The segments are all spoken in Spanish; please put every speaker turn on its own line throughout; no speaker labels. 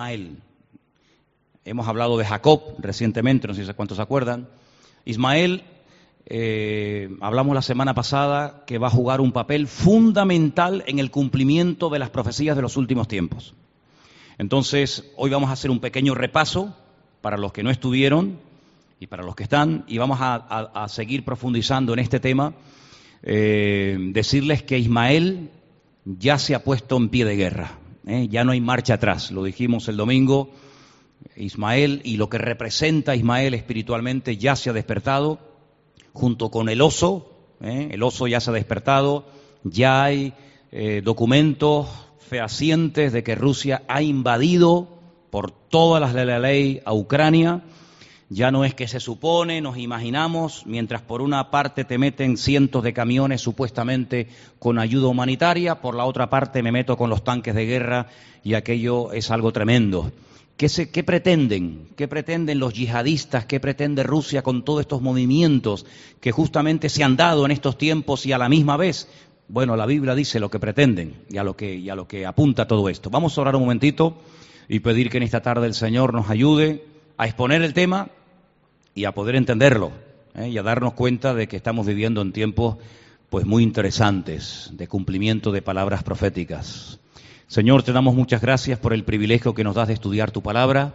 Ismael. Hemos hablado de Jacob recientemente, no sé cuántos se acuerdan. Ismael, eh, hablamos la semana pasada que va a jugar un papel fundamental en el cumplimiento de las profecías de los últimos tiempos. Entonces, hoy vamos a hacer un pequeño repaso para los que no estuvieron y para los que están, y vamos a, seguir profundizando en este tema. Eh, decirles que Ismael ya se ha puesto en pie de guerra, ¿eh? ya no hay marcha atrás, lo dijimos el domingo, Ismael y lo que representa Ismael espiritualmente ya se ha despertado, junto con el oso, ¿eh? el oso ya se ha despertado, ya hay eh, documentos fehacientes de que Rusia ha invadido por todas las de la ley a Ucrania, ya no es que se supone, nos imaginamos, mientras por una parte te meten cientos de camiones supuestamente con ayuda humanitaria, por la otra parte me meto con los tanques de guerra y aquello es algo tremendo. ¿Qué, ¿Qué, pretenden? ¿Qué pretenden los yihadistas? ¿Qué pretende Rusia con todos estos movimientos que justamente se han dado en estos tiempos y a la misma vez? Bueno, la Biblia dice lo que pretenden y a lo que, a lo que apunta todo esto. Vamos a orar un momentito y pedir que en esta tarde el Señor nos ayude a exponer el tema y a poder entenderlo ¿eh? y a darnos cuenta de que estamos viviendo en tiempos pues muy interesantes de cumplimiento de palabras proféticas. Señor, te damos muchas gracias por el privilegio que nos das de estudiar tu palabra.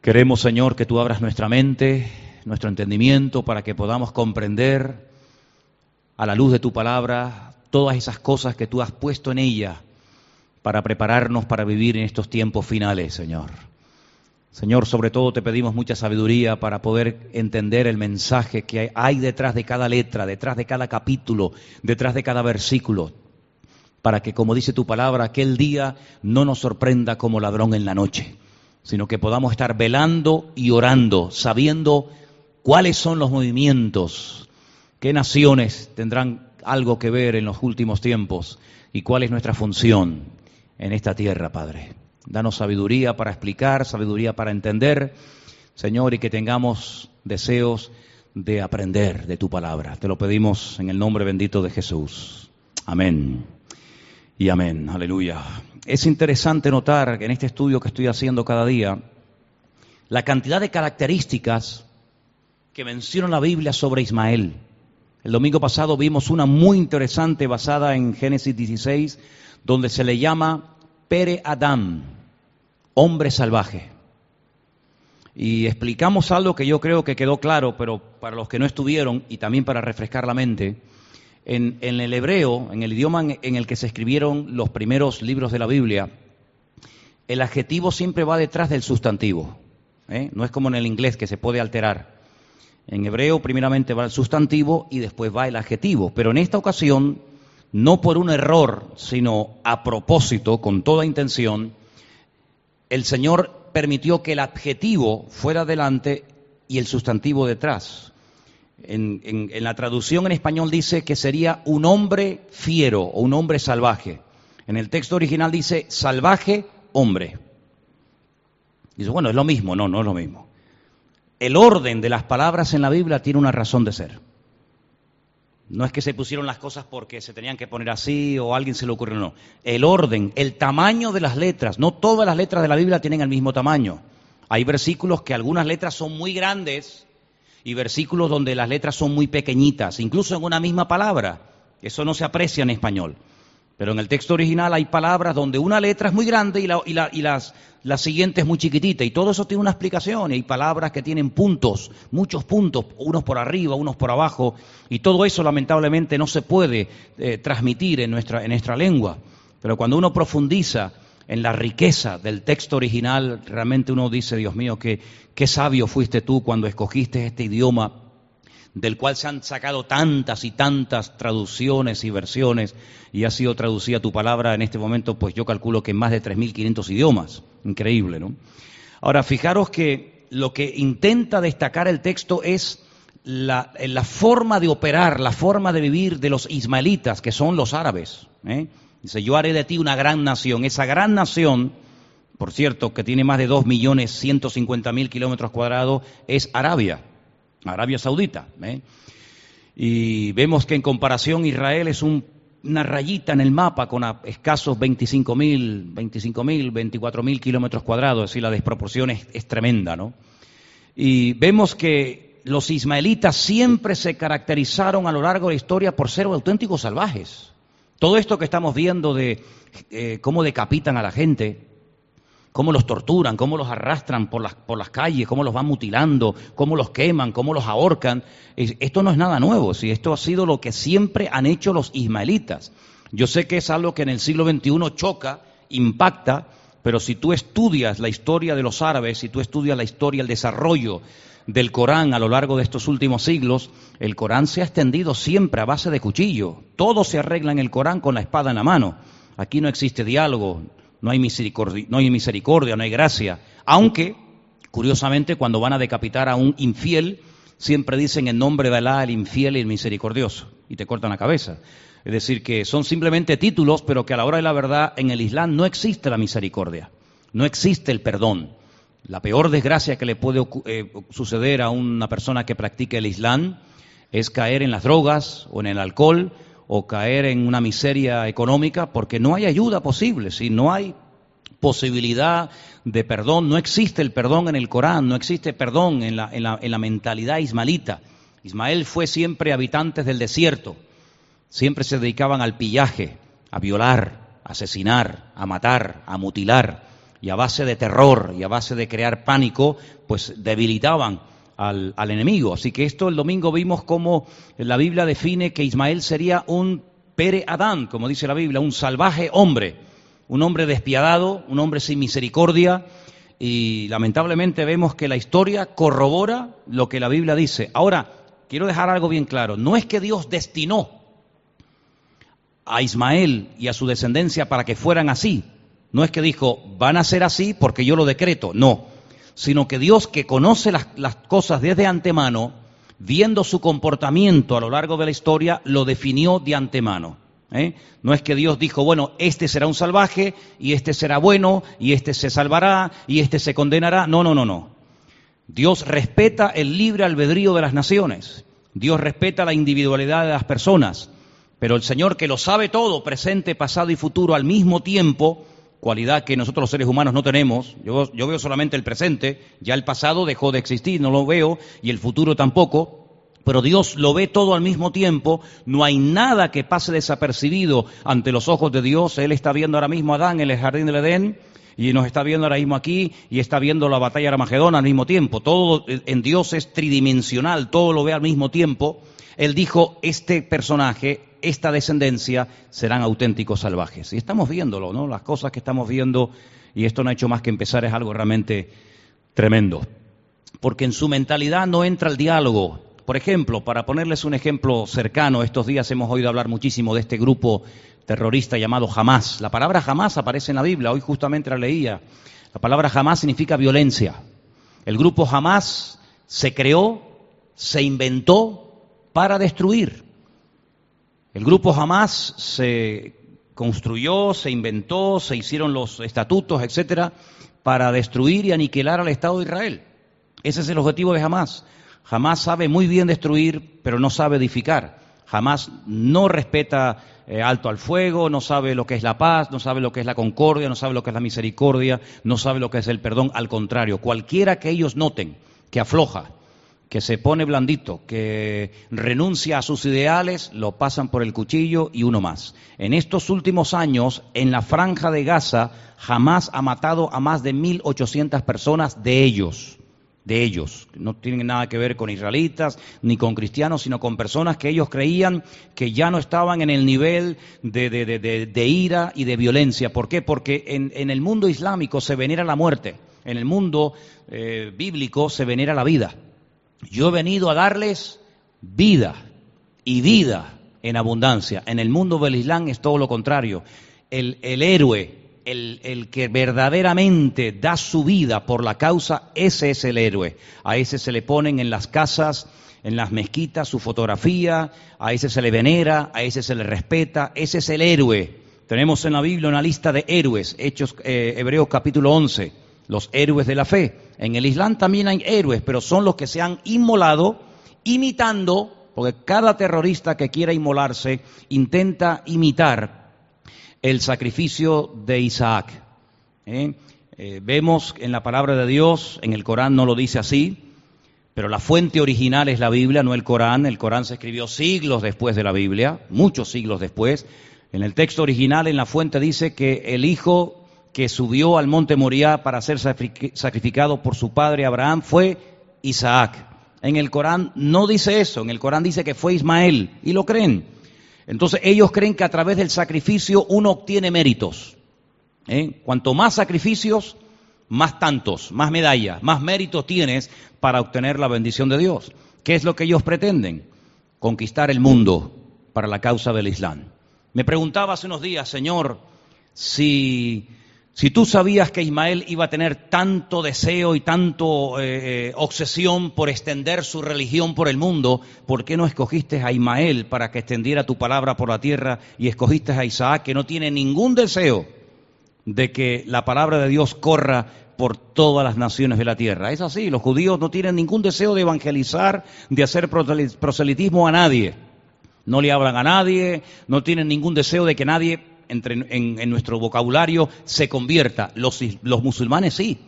Queremos, Señor, que tú abras nuestra mente, nuestro entendimiento, para que podamos comprender a la luz de tu palabra todas esas cosas que tú has puesto en ella para prepararnos para vivir en estos tiempos finales, Señor. Señor, sobre todo te pedimos mucha sabiduría para poder entender el mensaje que hay detrás de cada letra, detrás de cada capítulo, detrás de cada versículo, para que, como dice tu palabra, aquel día no nos sorprenda como ladrón en la noche, sino que podamos estar velando y orando, sabiendo cuáles son los movimientos, qué naciones tendrán algo que ver en los últimos tiempos y cuál es nuestra función en esta tierra, Padre. Danos sabiduría para explicar, sabiduría para entender, Señor, y que tengamos deseos de aprender de tu palabra. Te lo pedimos en el nombre bendito de Jesús. Amén. Y amén. Aleluya. Es interesante notar que en este estudio que estoy haciendo cada día, la cantidad de características que menciona la Biblia sobre Ismael. El domingo pasado vimos una muy interesante basada en Génesis 16, donde se le llama Pere Adam, hombre salvaje. Y explicamos algo que yo creo que quedó claro, pero para los que no estuvieron y también para refrescar la mente, en, el hebreo, en el idioma en, el que se escribieron los primeros libros de la Biblia, el adjetivo siempre va detrás del sustantivo. ¿eh? No es como en el inglés que se puede alterar. En hebreo primeramente va el sustantivo y después va el adjetivo. Pero en esta ocasión, no por un error, sino a propósito, con toda intención, el Señor permitió que el adjetivo fuera delante y el sustantivo detrás. En, la traducción en español dice que sería un hombre fiero o un hombre salvaje. En el texto original dice salvaje hombre. Dice, bueno, es lo mismo. No, no es lo mismo. El orden de las palabras en la Biblia tiene una razón de ser. No es que se pusieron las cosas porque se tenían que poner así o a alguien se le ocurrió, no. El orden, el tamaño de las letras. No todas las letras de la Biblia tienen el mismo tamaño. Hay versículos que algunas letras son muy grandes y versículos donde las letras son muy pequeñitas, incluso en una misma palabra. Eso no se aprecia en español. Pero en el texto original hay palabras donde una letra es muy grande y, la, las, la siguiente es muy chiquitita. Y todo eso tiene una explicación. Y hay palabras que tienen puntos, muchos puntos, unos por arriba, unos por abajo. Y todo eso lamentablemente no se puede eh, transmitir en nuestra, en nuestra lengua. Pero cuando uno profundiza en la riqueza del texto original, realmente uno dice, Dios mío, qué, qué sabio fuiste tú cuando escogiste este idioma del cual se han sacado tantas y tantas traducciones y versiones y ha sido traducida tu palabra en este momento, pues yo calculo que en más de 3.500 idiomas. Increíble, ¿no? Ahora, fijaros que lo que intenta destacar el texto es la, forma de operar, la forma de vivir de los ismaelitas, que son los árabes. ¿eh? Dice, yo haré de ti una gran nación. Esa gran nación, por cierto, que tiene más de 2.150.000 kilómetros cuadrados, es Arabia. Arabia Saudita. ¿eh? Y vemos que en comparación Israel es un una rayita en el mapa con escasos 25.000, 25.000, 24.000 kilómetros cuadrados, es decir, la desproporción es, es tremenda, ¿no? Y vemos que los ismaelitas siempre se caracterizaron a lo largo de la historia por ser auténticos salvajes. Todo esto que estamos viendo de eh, cómo decapitan a la gente, cómo los torturan, cómo los arrastran por las, por las calles, cómo los van mutilando, cómo los queman, cómo los ahorcan, esto no es nada nuevo, si esto ha sido lo que siempre han hecho los ismaelitas. Yo sé que es algo que en el siglo XXI choca, impacta, pero si tú estudias la historia de los árabes, si tú estudias la historia, el desarrollo del Corán a lo largo de estos últimos siglos, el Corán se ha extendido siempre a base de cuchillo. Todo se arregla en el Corán con la espada en la mano. Aquí no existe diálogo, no hay misericordia, no hay, misericordia, no hay gracia. Aunque, curiosamente, cuando van a decapitar a un infiel, siempre dicen en nombre de Alá el infiel y el misericordioso, y te cortan la cabeza. Es decir, que son simplemente títulos, pero que a la hora de la verdad en el Islam no existe la misericordia, no existe el perdón. La peor desgracia que le puede eh, suceder a una persona que practique el Islam es caer en las drogas o en el alcohol o caer en una miseria económica porque no hay ayuda posible, si no hay posibilidad de perdón, no existe el perdón en el Corán, no existe perdón en la, en la, en la mentalidad ismaelita. Ismael fue siempre habitantes del desierto, siempre se dedicaban al pillaje, a violar, a asesinar, a matar, a mutilar. Y a base de terror y a base de crear pánico, pues debilitaban al, enemigo. Así que esto el domingo vimos cómo la Biblia define que Ismael sería un pere Adán, como dice la Biblia, un salvaje hombre, un hombre despiadado, un hombre sin misericordia, y lamentablemente vemos que la historia corrobora lo que la Biblia dice. Ahora, quiero dejar algo bien claro, no es que Dios destinó a Ismael y a su descendencia para que fueran así, no es que dijo, van a ser así porque yo lo decreto, no, sino que Dios que conoce las, cosas desde antemano, viendo su comportamiento a lo largo de la historia, lo definió de antemano. ¿eh? No es que Dios dijo, bueno, este será un salvaje y este será bueno y este se salvará y este se condenará. No, no, no, no. Dios respeta el libre albedrío de las naciones. Dios respeta la individualidad de las personas. Pero el Señor que lo sabe todo, presente, pasado y futuro al mismo tiempo, cualidad que nosotros los seres humanos no tenemos. Yo, veo solamente el presente, ya el pasado dejó de existir, no lo veo, y el futuro tampoco. Pero Dios lo ve todo al mismo tiempo, no hay nada que pase desapercibido ante los ojos de Dios. Él está viendo ahora mismo a Adán en el jardín del Edén, y nos está viendo ahora mismo aquí y está viendo la batalla de Armagedón al mismo tiempo. Todo en Dios es tridimensional, todo lo ve al mismo tiempo. Él dijo, este personaje esta descendencia serán auténticos salvajes. Y estamos viéndolo, ¿no? Las cosas que estamos viendo, y esto no ha hecho más que empezar, es algo realmente tremendo. Porque en su mentalidad no entra el diálogo. Por ejemplo, para ponerles un ejemplo cercano, estos días hemos oído hablar muchísimo de este grupo terrorista llamado Hamas. La palabra Hamas aparece en la Biblia, hoy justamente la leía. La palabra Hamas significa violencia. El grupo Hamas se creó, se inventó para destruir. El grupo jamás se construyó, se inventó, se hicieron los estatutos, etcétera, para destruir y aniquilar al Estado de Israel. Ese es el objetivo de Hamas. Jamás sabe muy bien destruir, pero no sabe edificar. Jamás no respeta eh, alto al fuego, no sabe lo que es la paz, no sabe lo que es la concordia, no sabe lo que es la misericordia, no sabe lo que es el perdón. Al contrario, cualquiera que ellos noten que afloja, que se pone blandito, que renuncia a sus ideales, lo pasan por el cuchillo y uno más. En estos últimos años, en la franja de Gaza, jamás ha matado a más de 1.800 personas de ellos, de ellos. No tienen nada que ver con israelitas ni con cristianos, sino con personas que ellos creían que ya no estaban en el nivel de, ira y de violencia. ¿Por qué? Porque en, el mundo islámico se venera la muerte, en el mundo eh, bíblico se venera la vida. Yo he venido a darles vida y vida en abundancia. En el mundo del Islam es todo lo contrario. El, héroe, el, el, que verdaderamente da su vida por la causa, ese es el héroe. A ese se le ponen en las casas, en las mezquitas, su fotografía, a ese se le venera, a ese se le respeta, ese es el héroe. Tenemos en la Biblia una lista de héroes, Hechos eh, Hebreos capítulo 11 los héroes de la fe. En el Islam también hay héroes, pero son los que se han inmolado imitando, porque cada terrorista que quiera inmolarse intenta imitar el sacrificio de Isaac. ¿eh? Eh, vemos en la palabra de Dios, en el Corán no lo dice así, pero la fuente original es la Biblia, no el Corán. El Corán se escribió siglos después de la Biblia, muchos siglos después. En el texto original, en la fuente, dice que el hijo que subió al monte Moriah para ser sacrificado por su padre Abraham fue Isaac. En el Corán no dice eso, en el Corán dice que fue Ismael, y lo creen. Entonces ellos creen que a través del sacrificio uno obtiene méritos. ¿eh? Cuanto más sacrificios, más tantos, más medallas, más méritos tienes para obtener la bendición de Dios. ¿Qué es lo que ellos pretenden? Conquistar el mundo para la causa del Islam. Me preguntaba hace unos días, Señor, si, si tú sabías que Ismael iba a tener tanto deseo y tanto eh, eh, obsesión por extender su religión por el mundo, ¿por qué no escogiste a Ismael para que extendiera tu palabra por la tierra y escogiste a Isaac que no tiene ningún deseo de que la palabra de Dios corra por todas las naciones de la tierra. Es así, los judíos no tienen ningún deseo de evangelizar, de hacer proselitismo a nadie. No le hablan a nadie, no tienen ningún deseo de que nadie entre, en, nuestro vocabulario se convierta. Los, los, musulmanes sí.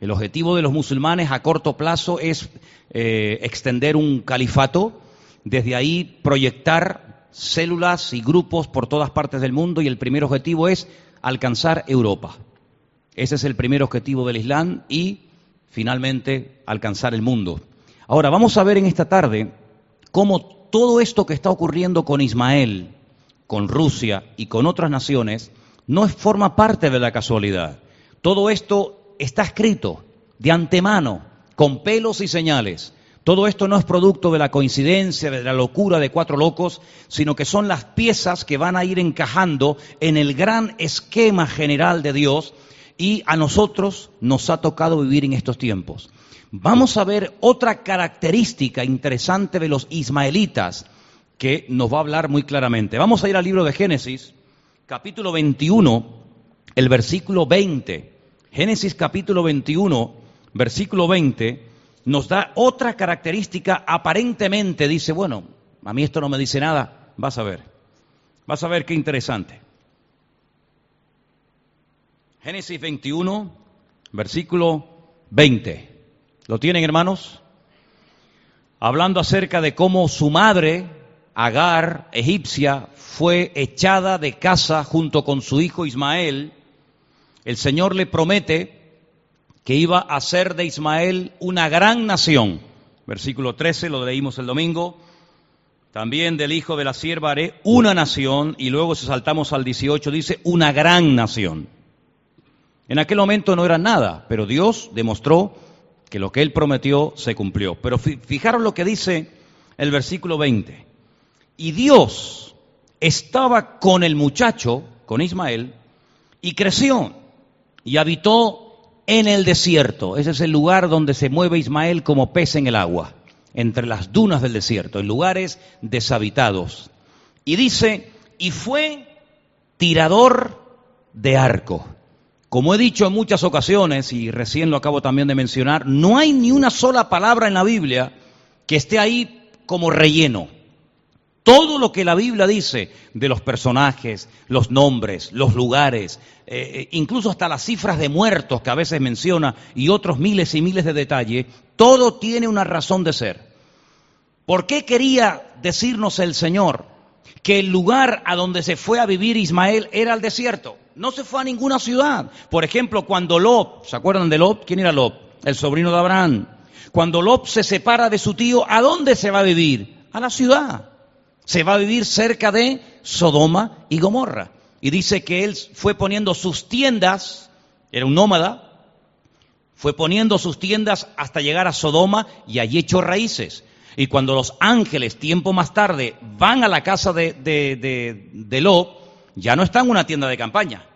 El objetivo de los musulmanes a corto plazo es eh, extender un califato, desde ahí proyectar células y grupos por todas partes del mundo y el primer objetivo es alcanzar Europa. Ese es el primer objetivo del Islam y finalmente alcanzar el mundo. Ahora vamos a ver en esta tarde cómo todo esto que está ocurriendo con Ismael, con Rusia y con otras naciones no forma parte de la casualidad. Todo esto está escrito de antemano, con pelos y señales. Todo esto no es producto de la coincidencia, de la locura de cuatro locos, sino que son las piezas que van a ir encajando en el gran esquema general de Dios y a nosotros nos ha tocado vivir en estos tiempos. Vamos a ver otra característica interesante de los ismaelitas que nos va a hablar muy claramente. Vamos a ir al libro de Génesis, capítulo 21, el versículo 20. Génesis capítulo 21, versículo 20 nos da otra característica, aparentemente dice, bueno, a mí esto no me dice nada, vas a ver, vas a ver qué interesante. Génesis 21, versículo 20. ¿Lo tienen, hermanos? Hablando acerca de cómo su madre, Agar, egipcia, fue echada de casa junto con su hijo Ismael, el Señor le promete que iba a ser de Ismael una gran nación. Versículo 13, lo leímos el domingo. También del hijo de la sierva haré una nación, y luego si saltamos al 18 dice una gran nación. En aquel momento no era nada, pero Dios demostró que lo que él prometió se cumplió. Pero fijaros lo que dice el versículo 20. Y Dios estaba con el muchacho, con Ismael, y creció y habitó en el desierto. Ese es el lugar donde se mueve Ismael como pez en el agua, entre las dunas del desierto, en lugares deshabitados. Y dice, y fue tirador de arco. Como he dicho en muchas ocasiones, y recién lo acabo también de mencionar, no hay ni una sola palabra en la Biblia que esté ahí como relleno. Todo lo que la Biblia dice de los personajes, los nombres, los lugares, eh, eh, incluso hasta las cifras de muertos que a veces menciona y otros miles y miles de detalles, todo tiene una razón de ser. ¿Por qué quería decirnos el Señor que el lugar a donde se fue a vivir Ismael era el desierto? No se fue a ninguna ciudad. Por ejemplo, cuando Lot, ¿se acuerdan de Lot? ¿Quién era Lot? El sobrino de Abraham. Cuando Lot se separa de su tío, ¿a dónde se va a vivir? A la ciudad se va a vivir cerca de Sodoma y Gomorra. Y dice que él fue poniendo sus tiendas, era un nómada, fue poniendo sus tiendas hasta llegar a Sodoma y allí echó raíces. Y cuando los ángeles, tiempo más tarde, van a la casa de, de, de, Lot, ya no está en una tienda de campaña,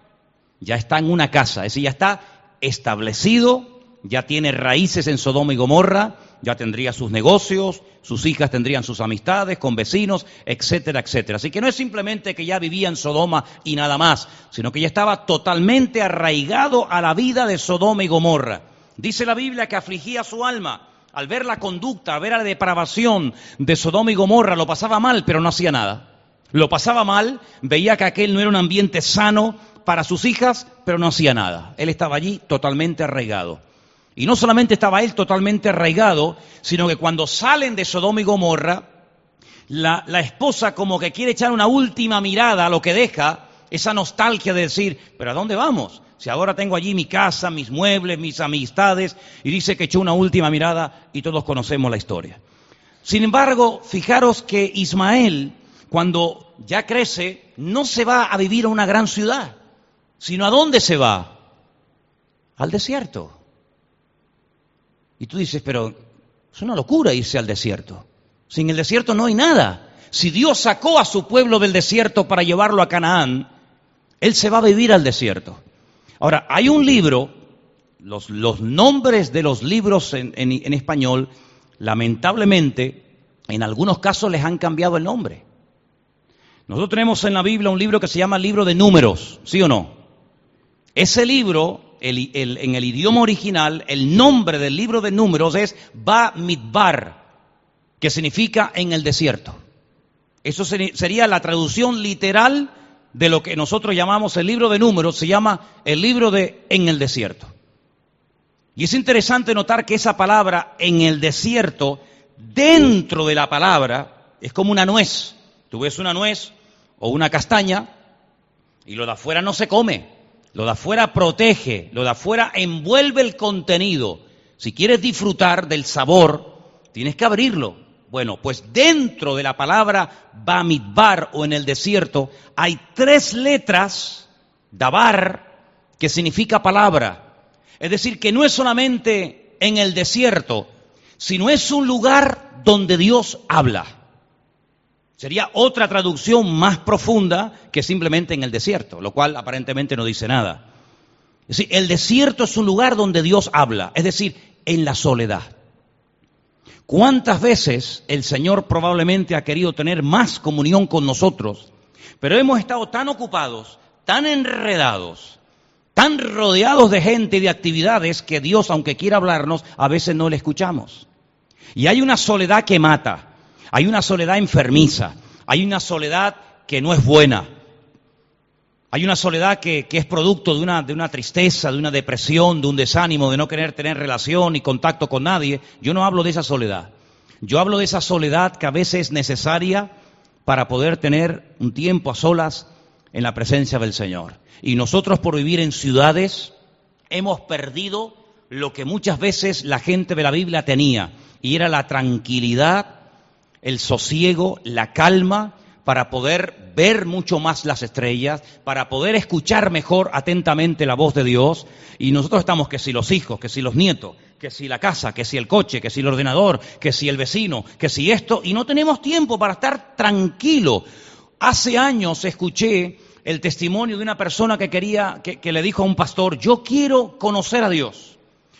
ya está en una casa, es decir, ya está establecido, ya tiene raíces en Sodoma y Gomorra, ya tendría sus negocios, sus hijas tendrían sus amistades con vecinos, etcétera, etcétera. Así que no es simplemente que ya vivía en Sodoma y nada más, sino que ya estaba totalmente arraigado a la vida de Sodoma y Gomorra. Dice la Biblia que afligía su alma al ver la conducta, al ver la depravación de Sodoma y Gomorra, lo pasaba mal, pero no hacía nada. Lo pasaba mal, veía que aquel no era un ambiente sano para sus hijas, pero no hacía nada. Él estaba allí totalmente arraigado. Y no solamente estaba él totalmente arraigado, sino que cuando salen de Sodoma y Gomorra, la, la, esposa como que quiere echar una última mirada a lo que deja, esa nostalgia de decir, pero ¿a dónde vamos? Si ahora tengo allí mi casa, mis muebles, mis amistades, y dice que echó una última mirada y todos conocemos la historia. Sin embargo, fijaros que Ismael, cuando ya crece, no se va a vivir a una gran ciudad, sino a dónde se va? Al desierto. Y tú dices, pero es una locura irse al desierto. Sin el desierto no hay nada. Si Dios sacó a su pueblo del desierto para llevarlo a Canaán, Él se va a vivir al desierto. Ahora, hay un libro, los, nombres de los libros en español, lamentablemente, en algunos casos les han cambiado el nombre. Nosotros tenemos en la Biblia un libro que se llama libro de números, ¿sí o no? Ese libro, en el idioma original, el nombre del libro de números es Ba Midbar, que significa en el desierto. Eso sería la traducción literal de lo que nosotros llamamos el libro de números, se llama el libro de en el desierto. Y es interesante notar que esa palabra en el desierto, dentro de la palabra, es como una nuez. Tú ves una nuez o una castaña y lo de afuera no se come. Lo de afuera protege, lo de afuera envuelve el contenido. Si quieres disfrutar del sabor, tienes que abrirlo. Bueno, pues dentro de la palabra Bamidbar o en el desierto hay tres letras, Dabar, que significa palabra. Es decir, que no es solamente en el desierto, sino es un lugar donde Dios habla. Sería otra traducción más profunda que simplemente en el desierto, lo cual aparentemente no dice nada. Es decir, el desierto es un lugar donde Dios habla, es decir, en la soledad. ¿Cuántas veces el Señor probablemente ha querido tener más comunión con nosotros? Pero hemos estado tan ocupados, tan enredados, tan rodeados de gente y de actividades que Dios, aunque quiera hablarnos, a veces no le escuchamos. Y hay una soledad que mata, hay una soledad enfermiza, hay una soledad que no es buena. Hay una soledad que, es producto de una, de una, tristeza, de una depresión, de un desánimo, de no querer tener relación y contacto con nadie. Yo no hablo de esa soledad. Yo hablo de esa soledad que a veces es necesaria para poder tener un tiempo a solas en la presencia del Señor. Y nosotros por vivir en ciudades hemos perdido lo que muchas veces la gente de la Biblia tenía, y era la tranquilidad, el sosiego, la calma para poder ver mucho más las estrellas, para poder escuchar mejor atentamente la voz de Dios. Y nosotros estamos que si los hijos, que si los nietos, que si la casa, que si el coche, que si el ordenador, que si el vecino, que si esto, y no tenemos tiempo para estar tranquilo. Hace años escuché el testimonio de una persona que quería, que, que le dijo a un pastor, yo quiero conocer a Dios,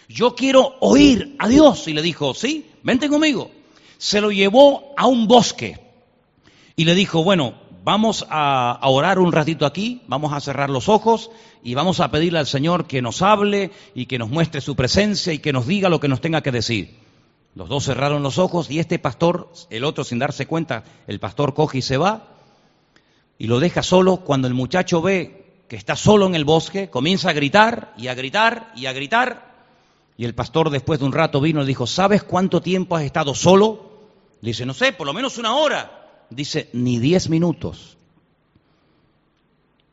yo quiero oír a Dios. Y le dijo, sí, vente conmigo. Se lo llevó a un bosque y le dijo, bueno, vamos a, orar un ratito aquí, vamos a cerrar los ojos y vamos a pedirle al Señor que nos hable y que nos muestre su presencia y que nos diga lo que nos tenga que decir. Los dos cerraron los ojos y este pastor, el otro sin darse cuenta, el pastor coge y se va y lo deja solo. Cuando el muchacho ve que está solo en el bosque, comienza a gritar y a gritar y a gritar. Y el pastor después de un rato vino y dijo, ¿sabes cuánto tiempo has estado solo? Dice, no sé, por lo menos una hora dice, ni diez minutos.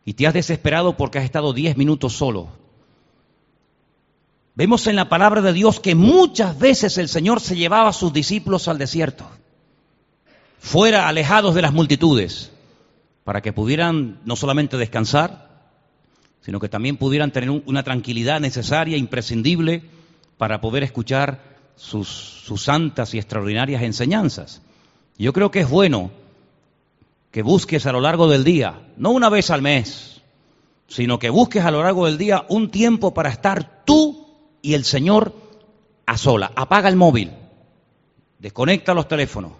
Y te has desesperado porque has estado diez minutos solo. Vemos en la palabra de Dios que muchas veces el Señor se llevaba a sus discípulos al desierto, fuera alejados de las multitudes, para que pudieran no solamente descansar, sino que también pudieran tener una tranquilidad necesaria, imprescindible, para poder escuchar sus, santas y extraordinarias enseñanzas. Yo creo que es bueno que busques a lo largo del día, no una vez al mes, sino que busques a lo largo del día un tiempo para estar tú y el Señor a sola. Apaga el móvil, desconecta los teléfonos,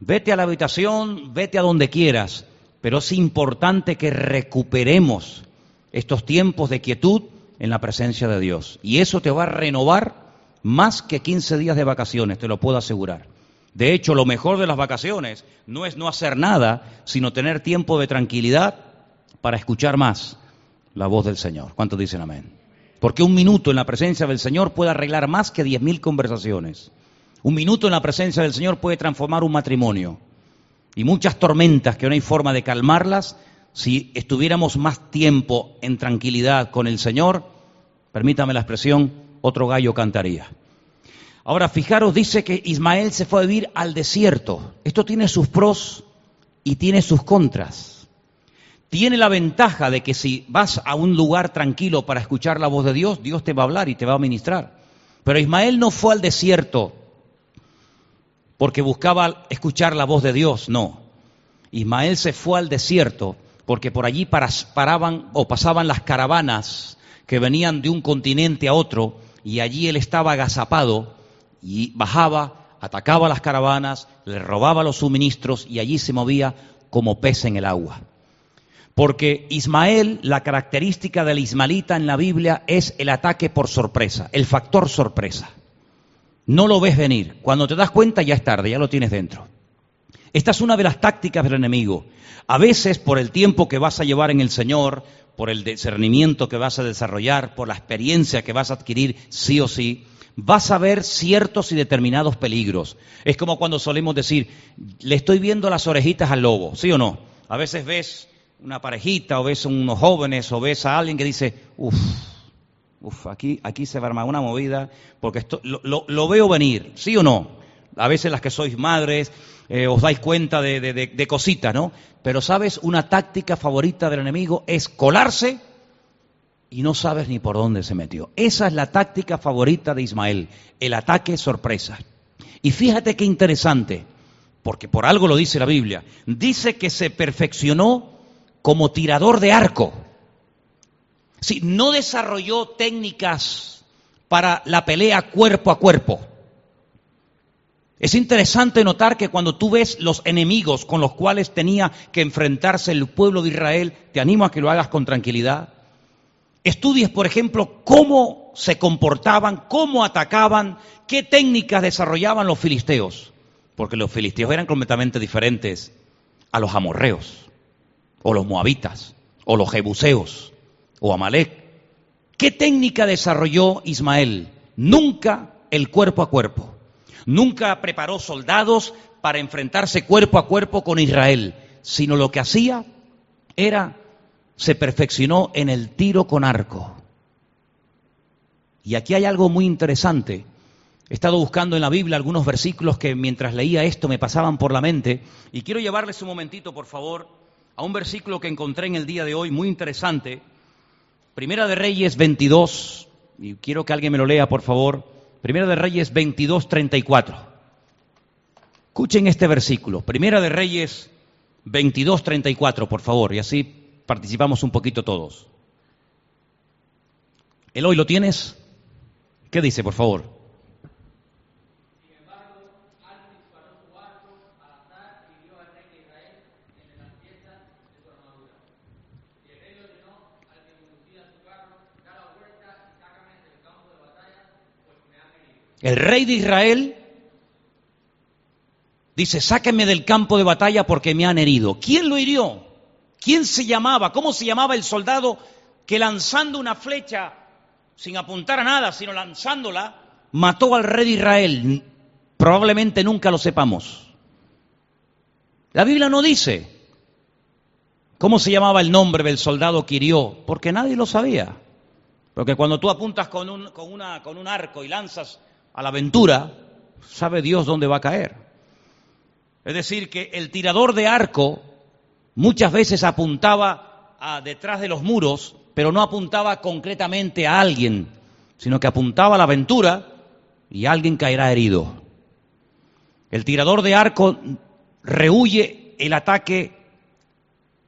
vete a la habitación, vete a donde quieras, pero es importante que recuperemos estos tiempos de quietud en la presencia de Dios. Y eso te va a renovar más que 15 días de vacaciones, te lo puedo asegurar. De hecho, lo mejor de las vacaciones no es no hacer nada, sino tener tiempo de tranquilidad para escuchar más la voz del Señor. ¿Cuántos dicen amén? Porque un minuto en la presencia del Señor puede arreglar más que diez mil conversaciones. Un minuto en la presencia del Señor puede transformar un matrimonio. Y muchas tormentas que no hay forma de calmarlas, si estuviéramos más tiempo en tranquilidad con el Señor, permítame la expresión, otro gallo cantaría. Ahora, fijaros, dice que Ismael se fue a vivir al desierto. Esto tiene sus pros y tiene sus contras. Tiene la ventaja de que si vas a un lugar tranquilo para escuchar la voz de Dios, Dios te va a hablar y te va a ministrar. Pero Ismael no fue al desierto porque buscaba escuchar la voz de Dios, no. Ismael se fue al desierto porque por allí paraban o pasaban las caravanas que venían de un continente a otro y allí él estaba agazapado y bajaba, atacaba las caravanas, le robaba los suministros y allí se movía como pez en el agua. Porque Ismael, la característica del ismaelita en la Biblia es el ataque por sorpresa, el factor sorpresa. No lo ves venir. Cuando te das cuenta ya es tarde, ya lo tienes dentro. Esta es una de las tácticas del enemigo. A veces por el tiempo que vas a llevar en el Señor, por el discernimiento que vas a desarrollar, por la experiencia que vas a adquirir sí o sí, vas a ver ciertos y determinados peligros. Es como cuando solemos decir, le estoy viendo las orejitas al lobo, ¿sí o no? A veces ves una parejita o ves unos jóvenes o ves a alguien que dice, uff, Uf, aquí, aquí se va a armar una movida, porque esto, lo, veo venir, ¿sí o no? A veces las que sois madres eh, os dais cuenta de, cositas, ¿no? Pero sabes, una táctica favorita del enemigo es colarse y no sabes ni por dónde se metió. Esa es la táctica favorita de Ismael, el ataque sorpresa. Y fíjate qué interesante, porque por algo lo dice la Biblia, dice que se perfeccionó como tirador de arco. Sí, no desarrolló técnicas para la pelea cuerpo a cuerpo. Es interesante notar que cuando tú ves los enemigos con los cuales tenía que enfrentarse el pueblo de Israel, te animo a que lo hagas con tranquilidad. Estudies, por ejemplo, cómo se comportaban, cómo atacaban, qué técnicas desarrollaban los filisteos. Porque los filisteos eran completamente diferentes a los amorreos, o los moabitas, o los jebuseos o Amalek. ¿Qué técnica desarrolló Ismael? Nunca el cuerpo a cuerpo. Nunca preparó soldados para enfrentarse cuerpo a cuerpo con Israel, sino lo que hacía era, se perfeccionó en el tiro con arco. Y aquí hay algo muy interesante. He estado buscando en la Biblia algunos versículos que mientras leía esto me pasaban por la mente y quiero llevarles un momentito, por favor, a un versículo que encontré en el día de hoy muy interesante Primera de Reyes 22, y quiero que alguien me lo lea, por favor. Primera de Reyes 22, 34. Escuchen este versículo. Primera de Reyes 22, 34, por favor, y así participamos un poquito todos. Eloy, ¿lo tienes? ¿Qué dice, por favor? El rey de Israel dice, sáquenme del campo de batalla porque me han herido. ¿Quién lo hirió? ¿Quién se llamaba? ¿Cómo se llamaba el soldado que lanzando una flecha, sin apuntar a nada, sino lanzándola, mató al rey de Israel? Probablemente nunca lo sepamos. La Biblia no dice cómo se llamaba el nombre del soldado que hirió, porque nadie lo sabía. Porque cuando tú apuntas con un, con un arco y lanzas a la aventura, sabe Dios dónde va a caer. Es decir, que el tirador de arco muchas veces apuntaba a detrás de los muros, pero no apuntaba concretamente a alguien, sino que apuntaba a la aventura y alguien caerá herido. El tirador de arco rehuye el ataque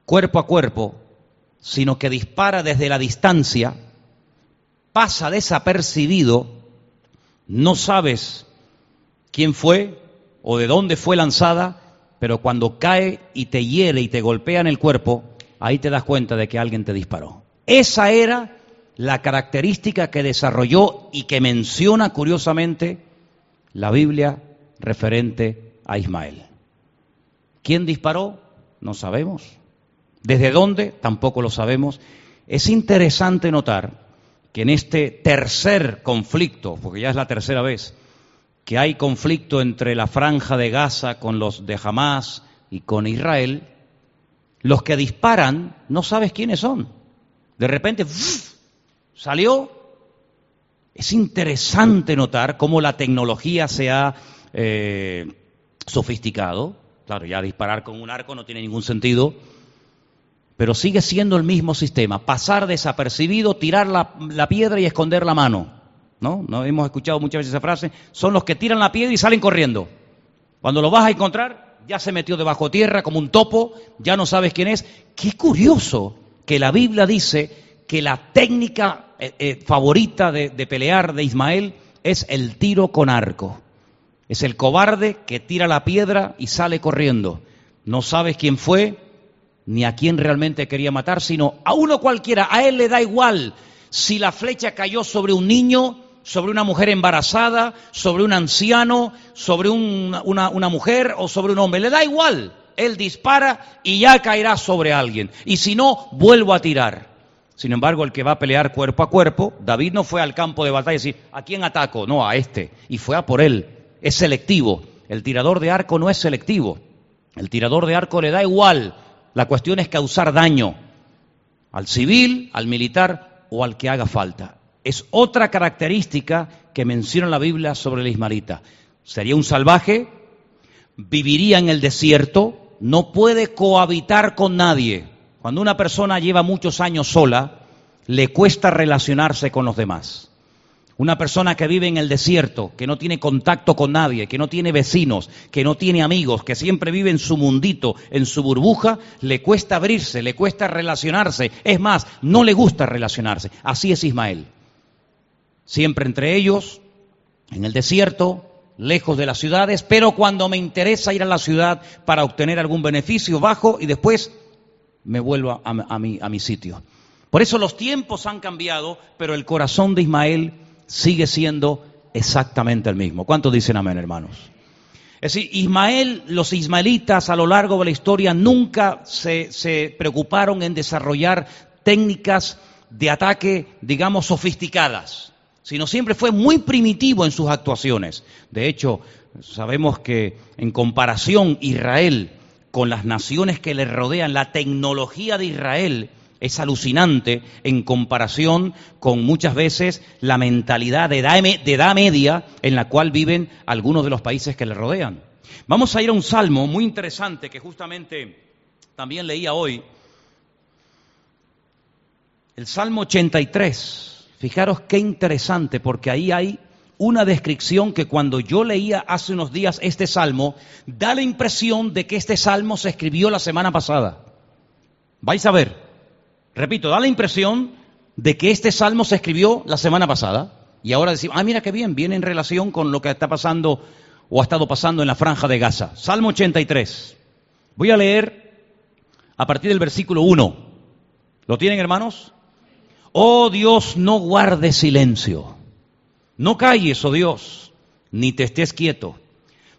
cuerpo a cuerpo, sino que dispara desde la distancia, pasa desapercibido no sabes quién fue o de dónde fue lanzada, pero cuando cae y te hiere y te golpea en el cuerpo, ahí te das cuenta de que alguien te disparó. Esa era la característica que desarrolló y que menciona curiosamente la Biblia referente a Ismael. ¿Quién disparó? No sabemos. ¿Desde dónde? Tampoco lo sabemos. Es interesante notar que en este tercer conflicto, porque ya es la tercera vez, que hay conflicto entre la franja de Gaza con los de Hamas y con Israel, los que disparan no sabes quiénes son. De repente salió. Es interesante notar cómo la tecnología se ha eh, sofisticado. Claro, ya disparar con un arco no tiene ningún sentido, pero sigue siendo el mismo sistema. Pasar desapercibido, tirar la, piedra y esconder la mano. ¿No? Hemos escuchado muchas veces esa frase. Son los que tiran la piedra y salen corriendo. Cuando lo vas a encontrar, ya se metió debajo tierra como un topo, ya no sabes quién es. Qué curioso que la Biblia dice que la técnica eh, eh, favorita de pelear de Ismael es el tiro con arco. Es el cobarde que tira la piedra y sale corriendo. No sabes quién fue, ni a quién realmente quería matar, sino a uno cualquiera. A él le da igual si la flecha cayó sobre un niño, sobre una mujer embarazada, sobre un anciano, sobre una, una, mujer o sobre un hombre. Le da igual. Él dispara y ya caerá sobre alguien. Y si no, vuelvo a tirar. Sin embargo, el que va a pelear cuerpo a cuerpo, David no fue al campo de batalla y decir, ¿a quién ataco? No, a este. Y fue a por él. Es selectivo. El tirador de arco no es selectivo. El tirador de arco le da igual. La cuestión es causar daño al civil, al militar o al que haga falta es otra característica que menciona la Biblia sobre el ismaelita. Sería un salvaje, viviría en el desierto, no puede cohabitar con nadie. Cuando una persona lleva muchos años sola, le cuesta relacionarse con los demás. Una persona que vive en el desierto, que no tiene contacto con nadie, que no tiene vecinos, que no tiene amigos, que siempre vive en su mundito, en su burbuja, le cuesta abrirse, le cuesta relacionarse. Es más, no le gusta relacionarse. Así es Ismael siempre entre ellos, en el desierto, lejos de las ciudades, pero cuando me interesa ir a la ciudad para obtener algún beneficio, bajo y después me vuelvo a, mi, a mi sitio. Por eso los tiempos han cambiado, pero el corazón de Ismael sigue siendo exactamente el mismo. ¿Cuántos dicen amén, hermanos? Es decir, Ismael, los ismaelitas a lo largo de la historia nunca se, se preocuparon en desarrollar técnicas de ataque, digamos, sofisticadas sino siempre fue muy primitivo en sus actuaciones. De hecho, sabemos que en comparación Israel con las naciones que le rodean, la tecnología de Israel es alucinante en comparación con muchas veces la mentalidad de edad, de edad media en la cual viven algunos de los países que le rodean. Vamos a ir a un salmo muy interesante que justamente también leía hoy, el Salmo 83. Fijaros qué interesante, porque ahí hay una descripción que cuando yo leía hace unos días este salmo, da la impresión de que este salmo se escribió la semana pasada. Vais a ver, repito, da la impresión de que este salmo se escribió la semana pasada. Y ahora decimos, ah, mira qué bien, viene en relación con lo que está pasando o ha estado pasando en la franja de Gaza. Salmo 83. Voy a leer a partir del versículo 1. ¿Lo tienen, hermanos? Oh Dios, no guardes silencio. No calles, oh Dios, ni te estés quieto,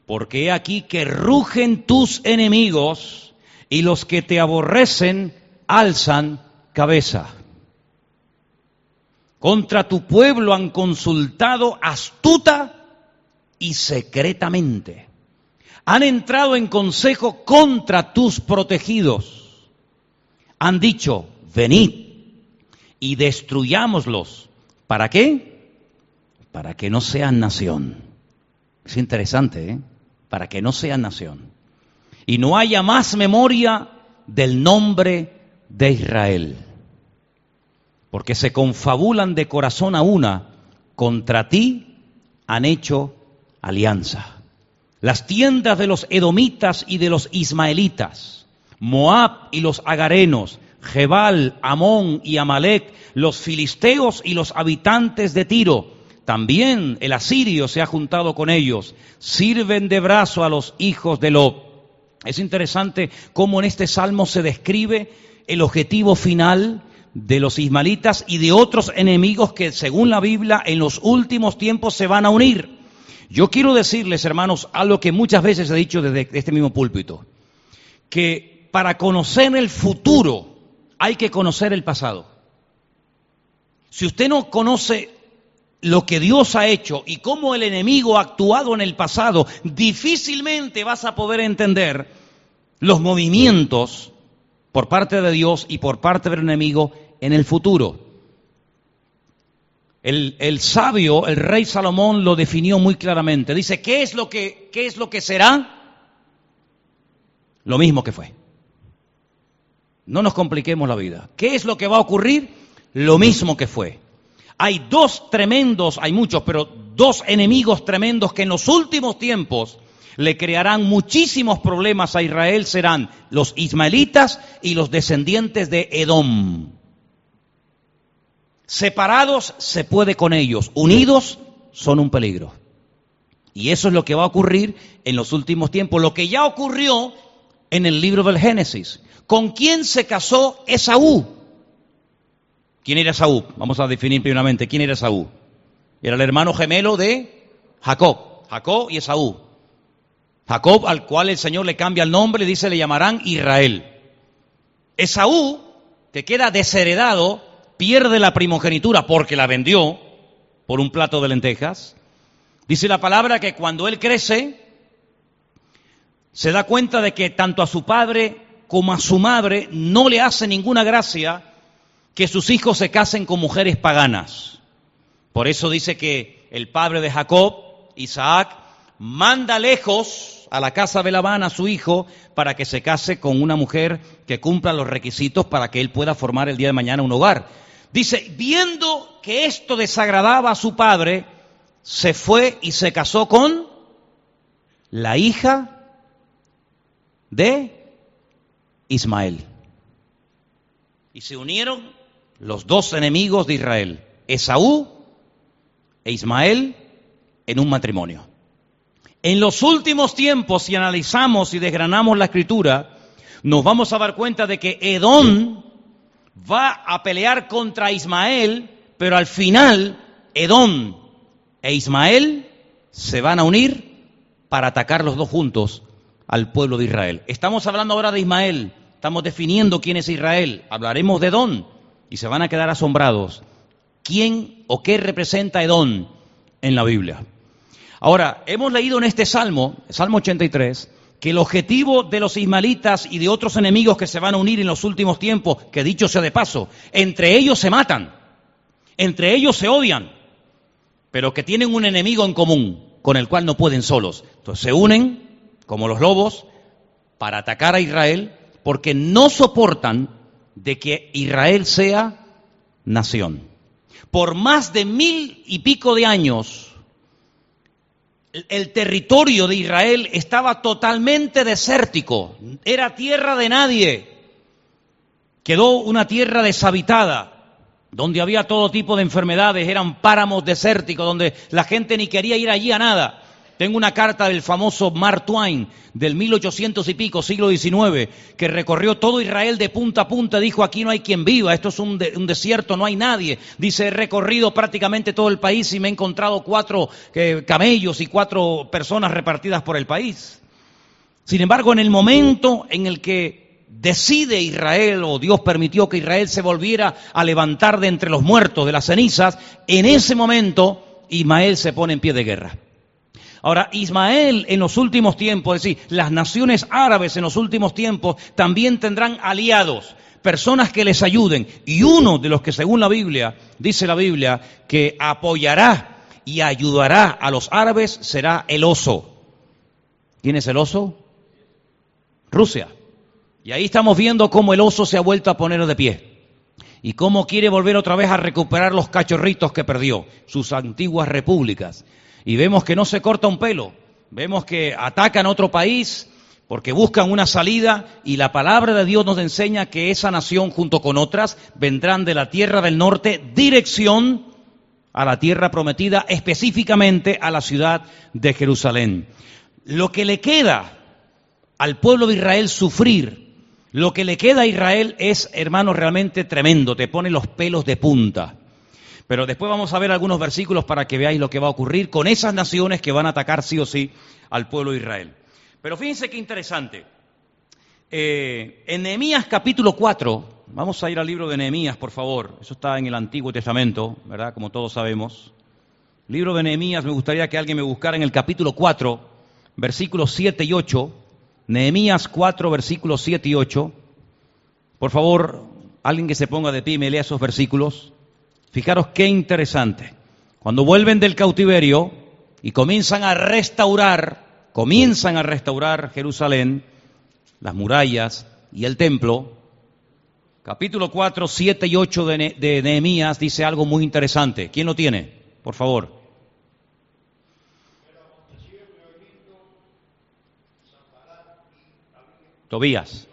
porque he aquí que rugen tus enemigos y los que te aborrecen alzan cabeza. Contra tu pueblo han consultado astuta y secretamente. Han entrado en consejo contra tus protegidos. Han dicho, venid y destruyámoslos. ¿Para qué? Para que no sean nación. Es interesante, ¿eh? Para que no sean nación. Y no haya más memoria del nombre de Israel. Porque se confabulan de corazón a una, contra ti han hecho alianza. Las tiendas de los edomitas y de los ismaelitas, Moab y los agarenos, Jebal, Amón y Amalek, los filisteos y los habitantes de Tiro. También el asirio se ha juntado con ellos. Sirven de brazo a los hijos de Lob. Es interesante cómo en este salmo se describe el objetivo final de los ismaelitas y de otros enemigos que según la Biblia en los últimos tiempos se van a unir. Yo quiero decirles, hermanos, algo que muchas veces he dicho desde este mismo púlpito, que para conocer el futuro hay que conocer el pasado. Si usted no conoce lo que Dios ha hecho y cómo el enemigo ha actuado en el pasado, difícilmente vas a poder entender los movimientos por parte de Dios y por parte del enemigo en el futuro. El, sabio, el rey Salomón, lo definió muy claramente. Dice, ¿qué es, lo que, ¿qué es lo que será? Lo mismo que fue. No nos compliquemos la vida. ¿Qué es lo que va a ocurrir? Lo mismo que fue. Hay dos tremendos, hay muchos, pero dos enemigos tremendos que en los últimos tiempos le crearán muchísimos problemas a Israel, serán los ismaelitas y los descendientes de Edom. Separados se puede con ellos, unidos son un peligro. Y eso es lo que va a ocurrir en los últimos tiempos, lo que ya ocurrió en el libro del Génesis. ¿Con quién se casó Esaú? ¿Quién era Esaú? Vamos a definir primeramente quién era Esaú. Era el hermano gemelo de Jacob. Jacob y Esaú. Jacob, al cual el Señor le cambia el nombre, dice, le llamarán Israel. Esaú, que queda desheredado, pierde la primogenitura porque la vendió por un plato de lentejas. Dice la palabra que cuando él crece, se da cuenta de que tanto a su padre como a su madre no le hace ninguna gracia que sus hijos se casen con mujeres paganas. Por eso dice que el padre de Jacob, Isaac, manda lejos a la casa de Labán a su hijo para que se case con una mujer que cumpla los requisitos para que él pueda formar el día de mañana un hogar. Dice, viendo que esto desagradaba a su padre, se fue y se casó con la hija de Ismael. Y se unieron los dos enemigos de Israel, Esaú e Ismael, en un matrimonio. En los últimos tiempos, si analizamos y desgranamos la escritura, nos vamos a dar cuenta de que Edom va a pelear contra Ismael, pero al final Edom e Ismael se van a unir para atacar los dos juntos al pueblo de Israel. Estamos hablando ahora de Ismael, estamos definiendo quién es Israel, hablaremos de Edom, y se van a quedar asombrados. ¿Quién o qué representa Edom en la Biblia? Ahora, hemos leído en este Salmo, Salmo 83, que el objetivo de los ismaelitas y de otros enemigos que se van a unir en los últimos tiempos, que dicho sea de paso, entre ellos se matan, entre ellos se odian, pero que tienen un enemigo en común con el cual no pueden solos. Entonces se unen, como los lobos, para atacar a Israel, porque no soportan de que Israel sea nación. Por más de mil y pico de años, el territorio de Israel estaba totalmente desértico, era tierra de nadie. Quedó una tierra deshabitada, donde había todo tipo de enfermedades, eran páramos desérticos, donde la gente ni quería ir allí a nada. Tengo una carta del famoso Mark Twain del 1800 y pico, siglo XIX, que recorrió todo Israel de punta a punta, dijo aquí no hay quien viva, esto es un, desierto, no hay nadie. Dice, he recorrido prácticamente todo el país y me he encontrado cuatro eh, camellos y cuatro personas repartidas por el país. Sin embargo, en el momento en el que decide Israel, o Dios permitió que Israel se volviera a levantar de entre los muertos, de las cenizas, en ese momento Ismael se pone en pie de guerra. Ahora, Ismael en los últimos tiempos, es decir, las naciones árabes en los últimos tiempos también tendrán aliados, personas que les ayuden. Y uno de los que según la Biblia, dice la Biblia, que apoyará y ayudará a los árabes será el oso. ¿Quién es el oso? Rusia. Y ahí estamos viendo cómo el oso se ha vuelto a poner de pie. Y cómo quiere volver otra vez a recuperar los cachorritos que perdió, sus antiguas repúblicas y vemos que no se corta un pelo, vemos que atacan otro país porque buscan una salida y la palabra de Dios nos enseña que esa nación junto con otras vendrán de la tierra del norte dirección a la tierra prometida, específicamente a la ciudad de Jerusalén. Lo que le queda al pueblo de Israel sufrir Lo que le queda a Israel es, hermano, realmente tremendo, te pone los pelos de punta. Pero después vamos a ver algunos versículos para que veáis lo que va a ocurrir con esas naciones que van a atacar sí o sí al pueblo de Israel. Pero fíjense qué interesante. Eh, en Nehemías capítulo 4, vamos a ir al libro de Nehemías, por favor. Eso está en el Antiguo Testamento, ¿verdad? Como todos sabemos. Libro de Nehemías, me gustaría que alguien me buscara en el capítulo 4, versículos 7 y 8. Nehemías 4, versículos 7 y 8. Por favor, alguien que se ponga de pie y me lea esos versículos. Fijaros qué interesante. Cuando vuelven del cautiverio y comienzan a restaurar, comienzan a restaurar Jerusalén, las murallas y el templo, capítulo 4, 7 y 8 de, Nehemías dice algo muy interesante. ¿Quién lo tiene? Por favor. Tobías.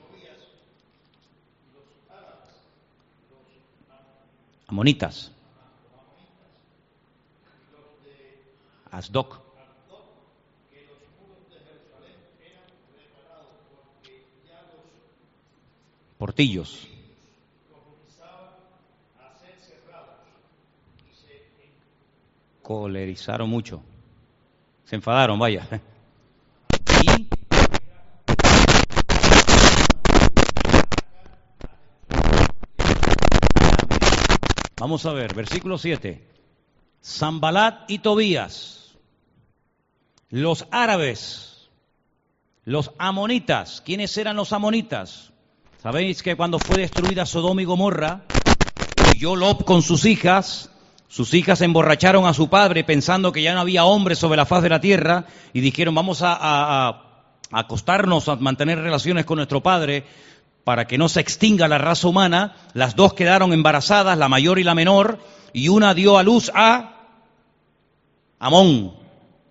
Amonitas. Asdoc. Portillos. colerizaron mucho. Se enfadaron, vaya. Y Vamos a ver, versículo 7. Zambalat y Tobías, los árabes, los amonitas. ¿Quiénes eran los amonitas? Sabéis que cuando fue destruida Sodoma y Gomorra, huyó Lob con sus hijas sus hijas emborracharon a su padre pensando que ya no había hombres sobre la faz de la tierra y dijeron vamos a, acostarnos, a mantener relaciones con nuestro padre para que no se extinga la raza humana. Las dos quedaron embarazadas, la mayor y la menor, y una dio a luz a Amón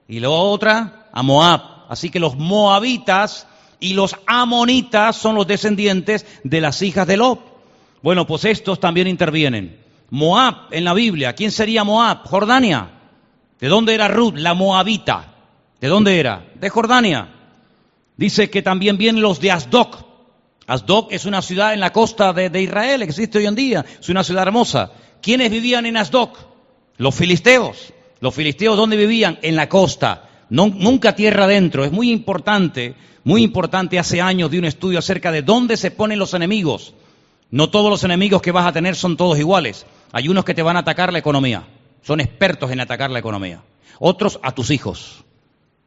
y la otra a Moab. Así que los moabitas y los amonitas son los descendientes de las hijas de Lot. Bueno, pues estos también intervienen. Moab en la Biblia. ¿Quién sería Moab? Jordania. ¿De dónde era Ruth? La Moabita. ¿De dónde era? De Jordania. Dice que también vienen los de Asdoc. Asdoc es una ciudad en la costa de, Israel, existe hoy en día. Es una ciudad hermosa. ¿Quiénes vivían en Asdoc? Los filisteos. Los filisteos, ¿dónde vivían? En la costa. nunca tierra adentro. Es muy importante, muy importante hace años de un estudio acerca de dónde se ponen los enemigos. No todos los enemigos que vas a tener son todos iguales. Hay unos que te van a atacar la economía, son expertos en atacar la economía. Otros a tus hijos,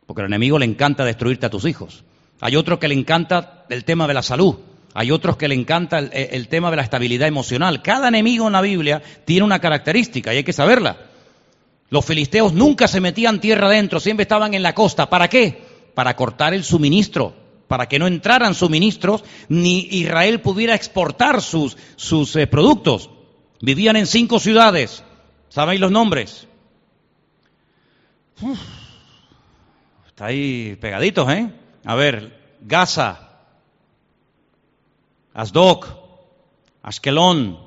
porque al enemigo le encanta destruirte a tus hijos. Hay otros que le encanta el tema de la salud. Hay otros que le encanta el, tema de la estabilidad emocional. Cada enemigo en la Biblia tiene una característica y hay que saberla. Los filisteos nunca se metían tierra adentro, siempre estaban en la costa. ¿Para qué? Para cortar el suministro, para que no entraran suministros ni Israel pudiera exportar sus, sus eh, productos. Vivían en cinco ciudades. ¿Sabéis los nombres? está ahí pegaditos, ¿eh? A ver, Gaza, Asdok, Askelón,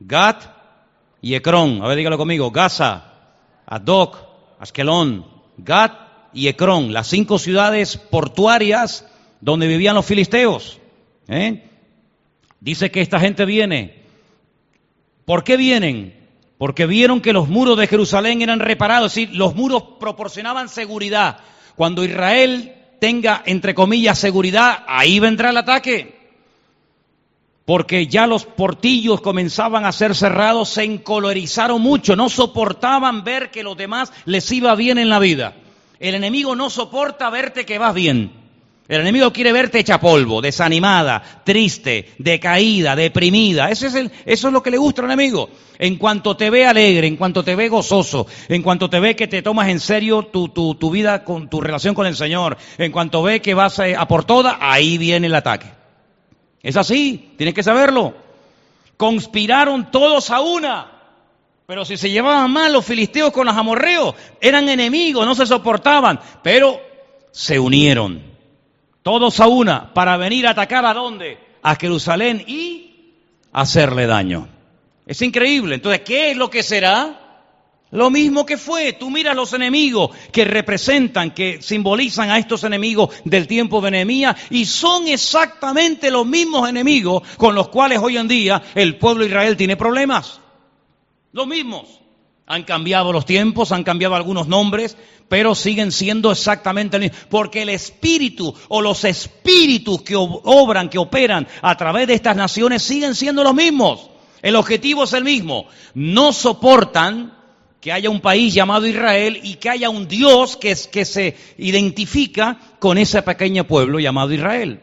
Gat y Ecrón. A ver, dígalo conmigo. Gaza, Asdok, Askelón, Gat y Ecrón. Las cinco ciudades portuarias donde vivían los filisteos. ¿eh? Dice que esta gente viene ¿Por qué vienen? Porque vieron que los muros de Jerusalén eran reparados, es decir, los muros proporcionaban seguridad. Cuando Israel tenga, entre comillas, seguridad, ahí vendrá el ataque. Porque ya los portillos comenzaban a ser cerrados, se encolorizaron mucho, no soportaban ver que los demás les iba bien en la vida. El enemigo no soporta verte que vas bien. El enemigo quiere verte hecha polvo, desanimada, triste, decaída, deprimida. Eso es, el, eso es lo que le gusta al enemigo. En cuanto te ve alegre, en cuanto te ve gozoso, en cuanto te ve que te tomas en serio tu, vida con tu relación con el Señor, en cuanto ve que vas a, a por toda, ahí viene el ataque. Es así, tienes que saberlo. Conspiraron todos a una. Pero si se llevaban mal los filisteos con los amorreos, eran enemigos, no se soportaban, pero se unieron todos a una, para venir a atacar a dónde? A Jerusalén y hacerle daño. Es increíble. Entonces, ¿qué es lo que será? Lo mismo que fue, tú miras los enemigos que representan, que simbolizan a estos enemigos del tiempo de Nehemías y son exactamente los mismos enemigos con los cuales hoy en día el pueblo de Israel tiene problemas. Los mismos. Han cambiado los tiempos, han cambiado algunos nombres, pero siguen siendo exactamente el mismo. Porque el espíritu o los espíritus que obran, que operan a través de estas naciones siguen siendo los mismos. El objetivo es el mismo. No soportan que haya un país llamado Israel y que haya un Dios que, que se identifica con ese pequeño pueblo llamado Israel.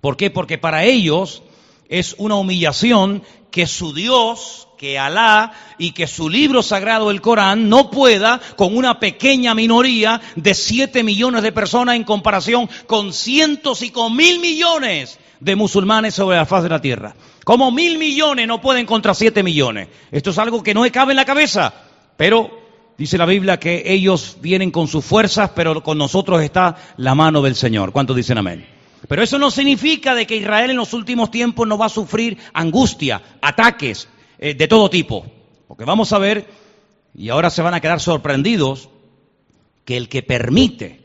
¿Por qué? Porque para ellos es una humillación que su Dios, que Alá y que su libro sagrado, el Corán, no pueda con una pequeña minoría de siete millones de personas en comparación con cientos y con mil millones de musulmanes sobre la faz de la tierra. Como mil millones no pueden contra siete millones. Esto es algo que no cabe en la cabeza. Pero dice la Biblia que ellos vienen con sus fuerzas, pero con nosotros está la mano del Señor. ¿Cuántos dicen amén? Pero eso no significa de que Israel en los últimos tiempos no va a sufrir angustia, ataques eh, de todo tipo. Porque vamos a ver, y ahora se van a quedar sorprendidos, que el que permite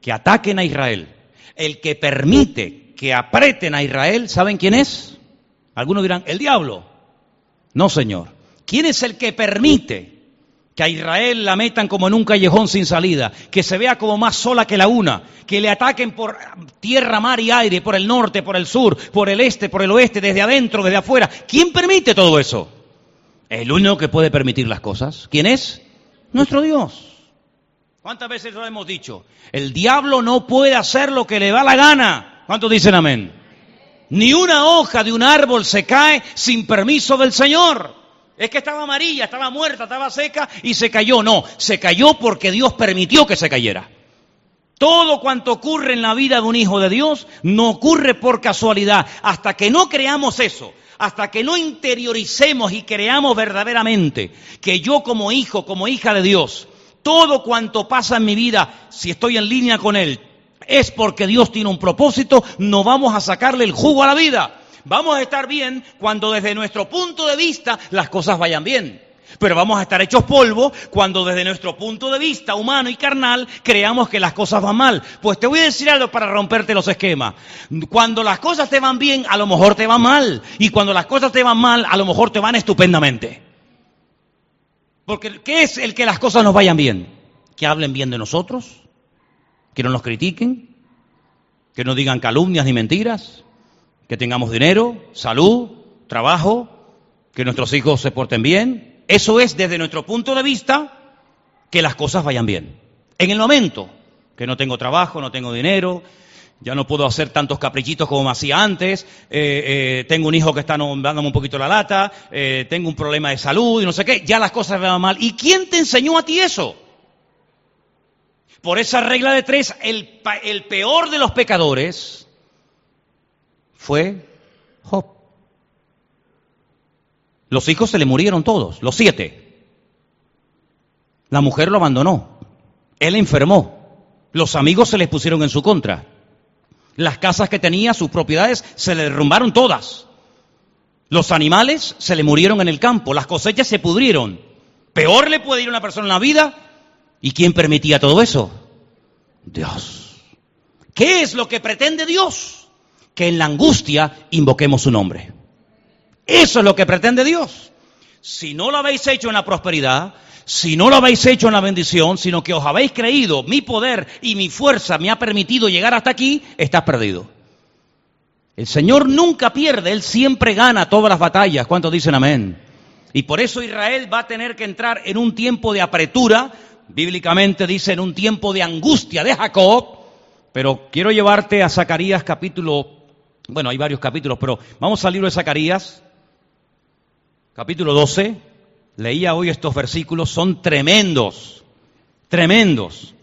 que ataquen a Israel, el que permite que apreten a Israel, ¿saben quién es? Algunos dirán, el diablo. No, Señor. ¿Quién es el que permite que a Israel la metan como en un callejón sin salida, que se vea como más sola que la una, que le ataquen por tierra, mar y aire, por el norte, por el sur, por el este, por el oeste, desde adentro, desde afuera. ¿Quién permite todo eso? El único que puede permitir las cosas. ¿Quién es? Nuestro Dios. ¿Cuántas veces lo hemos dicho? El diablo no puede hacer lo que le da la gana. ¿Cuántos dicen amén? Ni una hoja de un árbol se cae sin permiso del Señor. Es que estaba amarilla, estaba muerta, estaba seca y se cayó. No, se cayó porque Dios permitió que se cayera. Todo cuanto ocurre en la vida de un hijo de Dios no ocurre por casualidad. Hasta que no creamos eso, hasta que no interioricemos y creamos verdaderamente que yo como hijo, como hija de Dios, todo cuanto pasa en mi vida, si estoy en línea con Él, es porque Dios tiene un propósito, no vamos a sacarle el jugo a la vida. Vamos a estar bien cuando desde nuestro punto de vista las cosas vayan bien. Pero vamos a estar hechos polvo cuando desde nuestro punto de vista humano y carnal creamos que las cosas van mal. Pues te voy a decir algo para romperte los esquemas. Cuando las cosas te van bien, a lo mejor te van mal. Y cuando las cosas te van mal, a lo mejor te van estupendamente. Porque ¿qué es el que las cosas nos vayan bien? Que hablen bien de nosotros, que no nos critiquen, que no digan calumnias ni mentiras, que tengamos dinero, salud, trabajo, que nuestros hijos se porten bien. Eso es desde nuestro punto de vista que las cosas vayan bien. En el momento que no tengo trabajo, no tengo dinero, ya no puedo hacer tantos caprichitos como me hacía antes, eh, eh, tengo un hijo que está dándome un poquito la lata, eh, tengo un problema de salud y no sé qué, ya las cosas van mal. ¿Y quién te enseñó a ti eso? Por esa regla de tres, el, el peor de los pecadores fue Job. Los hijos se le murieron todos, los siete. La mujer lo abandonó. Él enfermó. Los amigos se les pusieron en su contra. Las casas que tenía, sus propiedades, se le derrumbaron todas. Los animales se le murieron en el campo. Las cosechas se pudrieron. Peor le puede ir a una persona en la vida. ¿Y quién permitía todo eso? Dios. ¿Qué es lo que pretende Dios? Que en la angustia invoquemos su nombre. Eso es lo que pretende Dios. Si no lo habéis hecho en la prosperidad, si no lo habéis hecho en la bendición, sino que os habéis creído, mi poder y mi fuerza me ha permitido llegar hasta aquí, estás perdido. El Señor nunca pierde, Él siempre gana todas las batallas. ¿Cuántos dicen amén? Y por eso Israel va a tener que entrar en un tiempo de apretura, bíblicamente dice en un tiempo de angustia de Jacob, pero quiero llevarte a Zacarías capítulo bueno, hay varios capítulos, pero vamos al libro de Zacarías, capítulo 12. Leía hoy estos versículos, son tremendos, tremendos.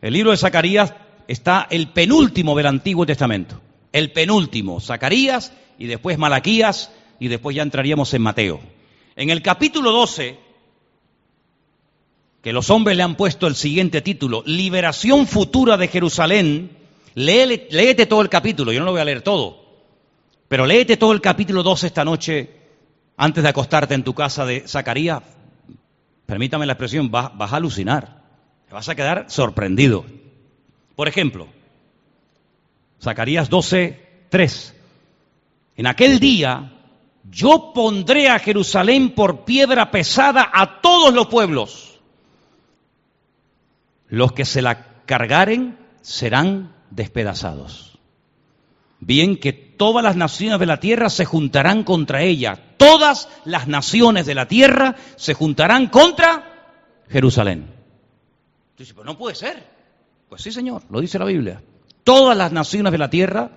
El libro de Zacarías está el penúltimo del Antiguo Testamento, el penúltimo, Zacarías y después Malaquías y después ya entraríamos en Mateo. En el capítulo 12, que los hombres le han puesto el siguiente título, Liberación futura de Jerusalén, léete todo el capítulo, yo no lo voy a leer todo, pero léete todo el capítulo 12 esta noche antes de acostarte en tu casa de Zacarías. permítame la expresión, vas, a alucinar, vas a quedar sorprendido. Por ejemplo, Zacarías 12, 3. En aquel día yo pondré a Jerusalén por piedra pesada a todos los pueblos. Los que se la cargaren serán despedazados. Bien que todas las naciones de la tierra se juntarán contra ella. Todas las naciones de la tierra se juntarán contra Jerusalén. Pero no puede ser. Pues sí, Señor, lo dice la Biblia. Todas las naciones de la tierra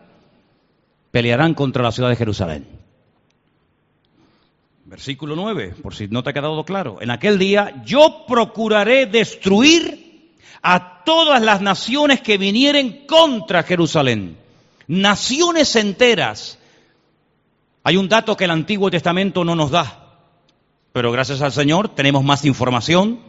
pelearán contra la ciudad de Jerusalén. Versículo 9, por si no te ha quedado claro. En aquel día yo procuraré destruir a todas las naciones que vinieren contra Jerusalén. Naciones enteras. Hay un dato que el Antiguo Testamento no nos da, pero gracias al Señor tenemos más información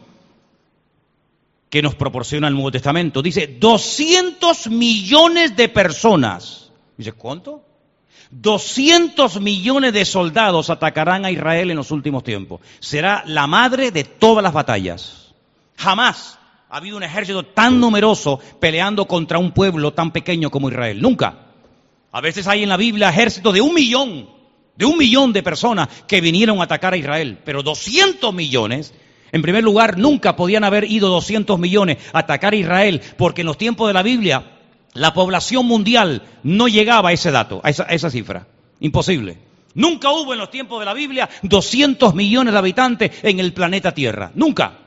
que nos proporciona el Nuevo Testamento. Dice 200 millones de personas. Dice, ¿cuánto? 200 millones de soldados atacarán a Israel en los últimos tiempos. Será la madre de todas las batallas. Jamás ha habido un ejército tan numeroso peleando contra un pueblo tan pequeño como Israel. Nunca. A veces hay en la Biblia ejércitos de un millón, de un millón de personas que vinieron a atacar a Israel. Pero 200 millones en primer lugar, nunca podían haber ido 200 millones a atacar a Israel, porque en los tiempos de la Biblia la población mundial no llegaba a ese dato, a esa, cifra. Imposible. Nunca hubo en los tiempos de la Biblia 200 millones de habitantes en el planeta Tierra. Nunca.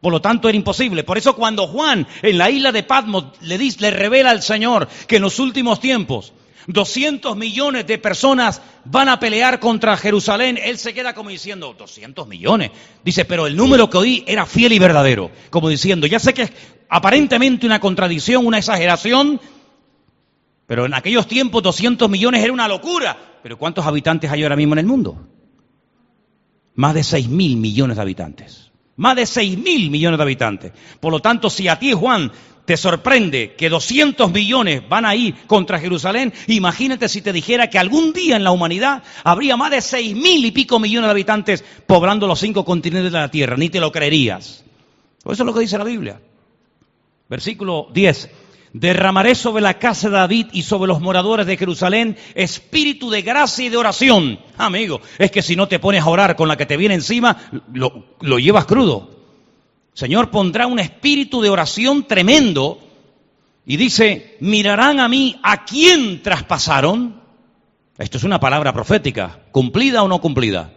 Por lo tanto, era imposible. Por eso cuando Juan en la isla de Patmos le, dice, le revela al Señor que en los últimos tiempos 200 millones de personas van a pelear contra Jerusalén. Él se queda como diciendo, 200 millones. Dice, pero el número que oí era fiel y verdadero. Como diciendo, ya sé que es aparentemente una contradicción, una exageración, pero en aquellos tiempos 200 millones era una locura. Pero ¿cuántos habitantes hay ahora mismo en el mundo? Más de 6 mil millones de habitantes. Más de 6 mil millones de habitantes. Por lo tanto, si a ti, Juan, te sorprende que 200 millones van a ir contra Jerusalén, imagínate si te dijera que algún día en la humanidad habría más de seis mil y pico millones de habitantes poblando los cinco continentes de la tierra, ni te lo creerías. Eso es lo que dice la Biblia. Versículo 10. Derramaré sobre la casa de David y sobre los moradores de Jerusalén espíritu de gracia y de oración. Amigo, es que si no te pones a orar con la que te viene encima, lo, lo llevas crudo. Señor pondrá un espíritu de oración tremendo y dice, mirarán a mí a quién traspasaron. Esto es una palabra profética, cumplida o no cumplida.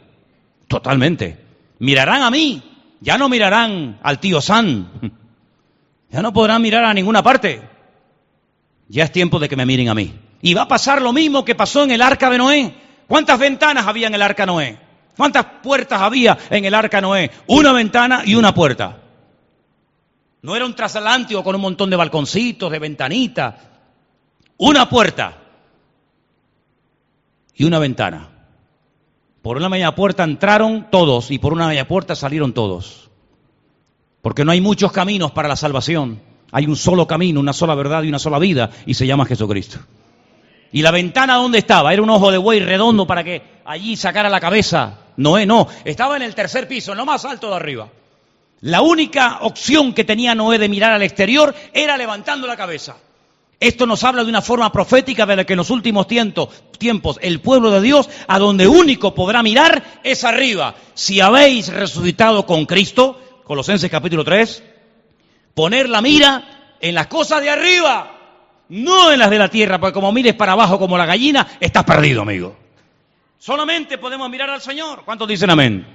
Totalmente. Mirarán a mí, ya no mirarán al tío San, ya no podrán mirar a ninguna parte. Ya es tiempo de que me miren a mí. Y va a pasar lo mismo que pasó en el arca de Noé. ¿Cuántas ventanas había en el arca Noé? ¿Cuántas puertas había en el arca Noé? Una ventana y una puerta. No era un transatlántico con un montón de balconcitos, de ventanitas. Una puerta y una ventana. Por una media puerta entraron todos y por una media puerta salieron todos. Porque no hay muchos caminos para la salvación. Hay un solo camino, una sola verdad y una sola vida y se llama Jesucristo. ¿Y la ventana dónde estaba? Era un ojo de buey redondo para que allí sacara la cabeza. Noé no, estaba en el tercer piso, en lo más alto de arriba. La única opción que tenía Noé de mirar al exterior era levantando la cabeza. Esto nos habla de una forma profética de la que en los últimos tiempos el pueblo de Dios a donde único podrá mirar es arriba. Si habéis resucitado con Cristo, Colosenses capítulo 3, poner la mira en las cosas de arriba, no en las de la tierra, porque como mires para abajo como la gallina, estás perdido, amigo. Solamente podemos mirar al Señor. ¿Cuántos dicen amén?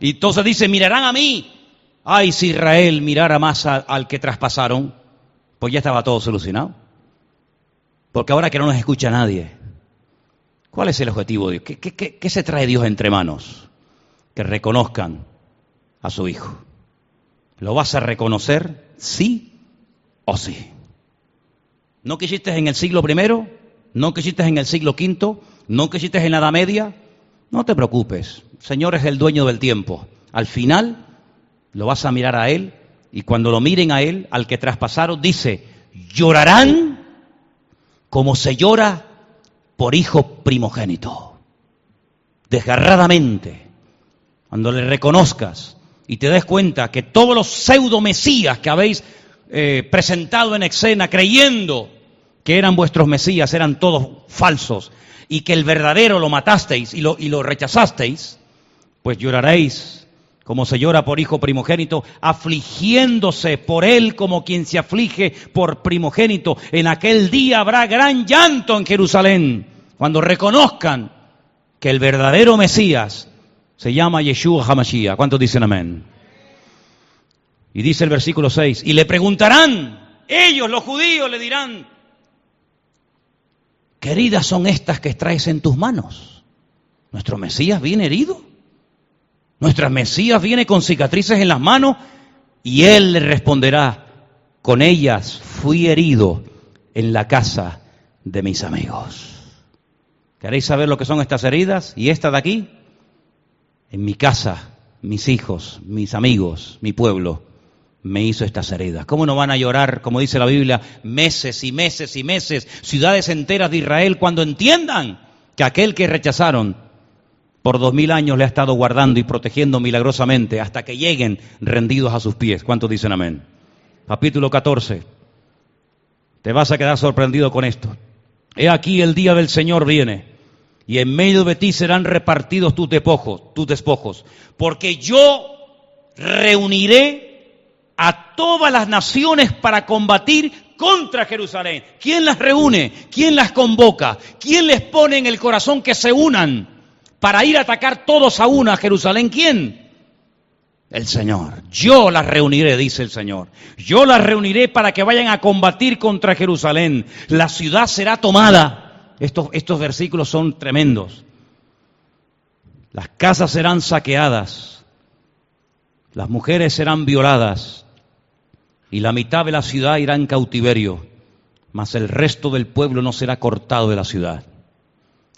Y entonces dice, mirarán a mí, Ay, si Israel mirara más al que traspasaron, pues ya estaba todo solucionado. Porque ahora que no nos escucha nadie, ¿cuál es el objetivo de Dios? ¿Qué, se trae Dios entre manos? Que reconozcan a su Hijo. ¿Lo vas a reconocer sí o sí? ¿No quisiste en el siglo primero? ¿No quisiste en el siglo quinto? ¿No quisiste en la Edad Media? No te preocupes, Señor es el dueño del tiempo. Al final lo vas a mirar a Él y cuando lo miren a Él, al que traspasaron, dice, llorarán como se llora por hijo primogénito, desgarradamente, cuando le reconozcas y te des cuenta que todos los pseudo mesías que habéis eh, presentado en escena creyendo que eran vuestros mesías eran todos falsos y que el verdadero lo matasteis y lo, y lo rechazasteis, pues lloraréis como se llora por hijo primogénito, afligiéndose por él como quien se aflige por primogénito. En aquel día habrá gran llanto en Jerusalén, cuando reconozcan que el verdadero Mesías se llama Yeshua HaMashiach. ¿Cuántos dicen amén? Y dice el versículo 6, y le preguntarán, ellos los judíos le dirán, ¿qué heridas son estas que traes en tus manos? ¿Nuestro Mesías viene herido? Nuestras Mesías viene con cicatrices en las manos y él le responderá, con ellas fui herido en la casa de mis amigos. ¿Queréis saber lo que son estas heridas? ¿Y esta de aquí? En mi casa, mis hijos, mis amigos, mi pueblo, me hizo estas heridas. ¿Cómo no van a llorar, como dice la Biblia, meses y meses y meses, ciudades enteras de Israel, cuando entiendan que aquel que rechazaron por dos mil años le ha estado guardando y protegiendo milagrosamente hasta que lleguen rendidos a sus pies. ¿Cuántos dicen amén? Capítulo 14. Te vas a quedar sorprendido con esto. He aquí el día del Señor viene y en medio de ti serán repartidos tus despojos, tus despojos, porque yo reuniré a todas las naciones para combatir contra Jerusalén. ¿Quién las reúne? ¿Quién las convoca? ¿Quién les pone en el corazón que se unan? para ir a atacar todos a una a Jerusalén. ¿Quién? El Señor. Yo las reuniré, dice el Señor. Yo las reuniré para que vayan a combatir contra Jerusalén. La ciudad será tomada. Estos, versículos son tremendos. Las casas serán saqueadas. Las mujeres serán violadas. Y la mitad de la ciudad irá en cautiverio. Mas el resto del pueblo no será cortado de la ciudad.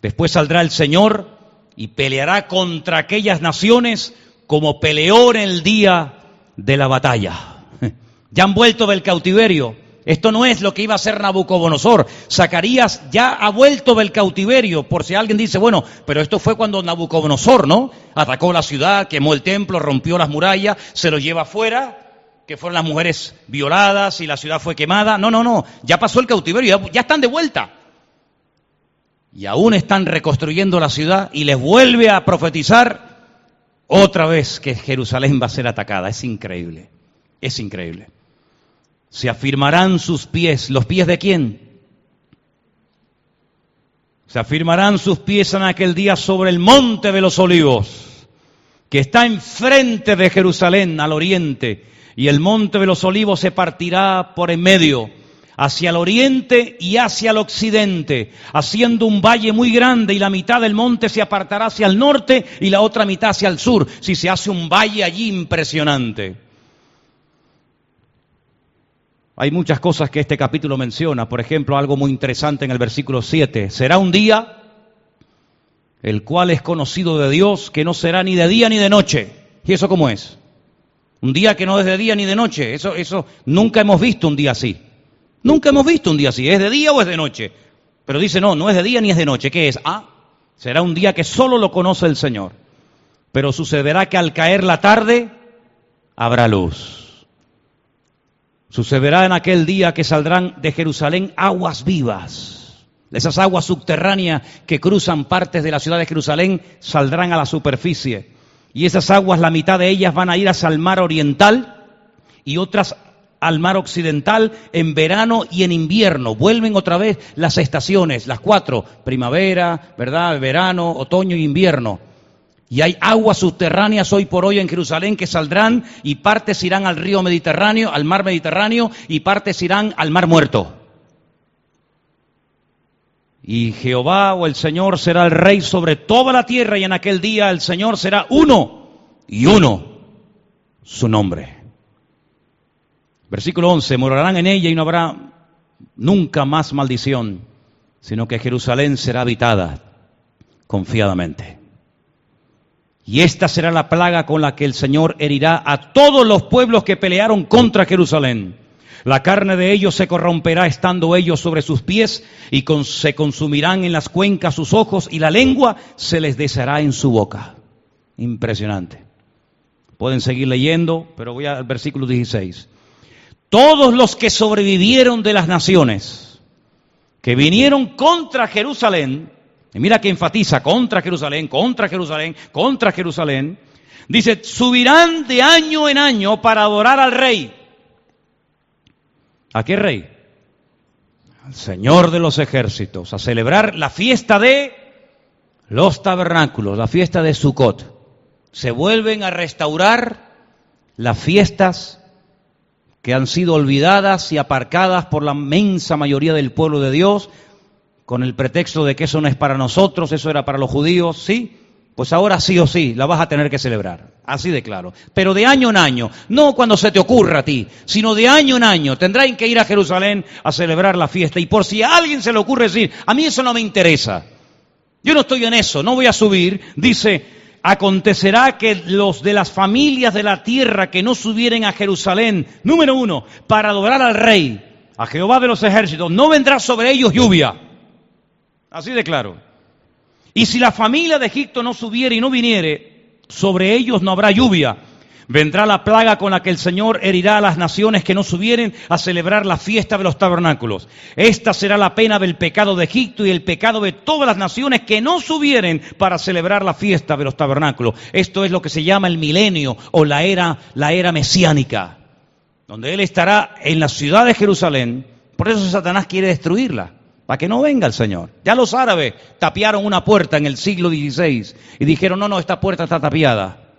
Después saldrá el Señor y peleará contra aquellas naciones como peleó en el día de la batalla. Ya han vuelto del cautiverio. Esto no es lo que iba a hacer Nabucodonosor. Zacarías ya ha vuelto del cautiverio, por si alguien dice, bueno, pero esto fue cuando Nabucodonosor, ¿no? Atacó la ciudad, quemó el templo, rompió las murallas, se lo lleva afuera, que fueron las mujeres violadas y la ciudad fue quemada. No, no, no, ya pasó el cautiverio, ya están de vuelta y aún están reconstruyendo la ciudad y les vuelve a profetizar otra vez que Jerusalén va a ser atacada. Es increíble, es increíble. Se afirmarán sus pies, ¿los pies de quién? Se afirmarán sus pies en aquel día sobre el monte de los olivos, que está enfrente de Jerusalén, al oriente, y el monte de los olivos se partirá por en medio hacia el oriente y hacia el occidente, haciendo un valle muy grande y la mitad del monte se apartará hacia el norte y la otra mitad hacia el sur, si se hace un valle allí impresionante. Hay muchas cosas que este capítulo menciona, por ejemplo, algo muy interesante en el versículo 7. Será un día el cual es conocido de Dios que no será ni de día ni de noche. ¿Y eso cómo es? Un día que no es de día ni de noche. Eso, eso nunca hemos visto un día así. Nunca hemos visto un día así. ¿Es de día o es de noche? Pero dice, no, no es de día ni es de noche. ¿Qué es? Ah, será un día que solo lo conoce el Señor. Pero sucederá que al caer la tarde habrá luz. Sucederá en aquel día que saldrán de Jerusalén aguas vivas. Esas aguas subterráneas que cruzan partes de la ciudad de Jerusalén saldrán a la superficie. Y esas aguas, la mitad de ellas van a ir hacia el mar oriental y otras al mar occidental en verano y en invierno. Vuelven otra vez las estaciones, las cuatro, primavera, ¿verdad? Verano, otoño y invierno. Y hay aguas subterráneas hoy por hoy en Jerusalén que saldrán y partes irán al río Mediterráneo, al mar Mediterráneo y partes irán al mar muerto. Y Jehová o el Señor será el rey sobre toda la tierra y en aquel día el Señor será uno y uno su nombre. Versículo 11, morarán en ella y no habrá nunca más maldición, sino que Jerusalén será habitada confiadamente. Y esta será la plaga con la que el Señor herirá a todos los pueblos que pelearon contra Jerusalén. La carne de ellos se corromperá estando ellos sobre sus pies y se consumirán en las cuencas sus ojos y la lengua se les deshará en su boca. Impresionante. Pueden seguir leyendo, pero voy al versículo 16. Todos los que sobrevivieron de las naciones, que vinieron contra Jerusalén, y mira que enfatiza contra Jerusalén, contra Jerusalén, contra Jerusalén, dice, subirán de año en año para adorar al rey. ¿A qué rey? Al Señor de los ejércitos, a celebrar la fiesta de los tabernáculos, la fiesta de Sukkot. Se vuelven a restaurar las fiestas que han sido olvidadas y aparcadas por la inmensa mayoría del pueblo de Dios, con el pretexto de que eso no es para nosotros, eso era para los judíos, sí, pues ahora sí o sí la vas a tener que celebrar, así de claro. Pero de año en año, no cuando se te ocurra a ti, sino de año en año, tendrán que ir a Jerusalén a celebrar la fiesta. Y por si a alguien se le ocurre decir, a mí eso no me interesa, yo no estoy en eso, no voy a subir, dice, acontecerá que los de las familias de la tierra que no subieren a Jerusalén, número uno, para adorar al rey, a Jehová de los ejércitos, no vendrá sobre ellos lluvia. Así de claro. Y si la familia de Egipto no subiere y no viniere, sobre ellos no habrá lluvia. Vendrá la plaga con la que el Señor herirá a las naciones que no subieren a celebrar la fiesta de los tabernáculos. Esta será la pena del pecado de Egipto y el pecado de todas las naciones que no subieren para celebrar la fiesta de los tabernáculos. Esto es lo que se llama el milenio o la era, la era mesiánica, donde Él estará en la ciudad de Jerusalén. Por eso Satanás quiere destruirla para que no venga el Señor. Ya los árabes tapiaron una puerta en el siglo XVI y dijeron, no, no, esta puerta está tapiada.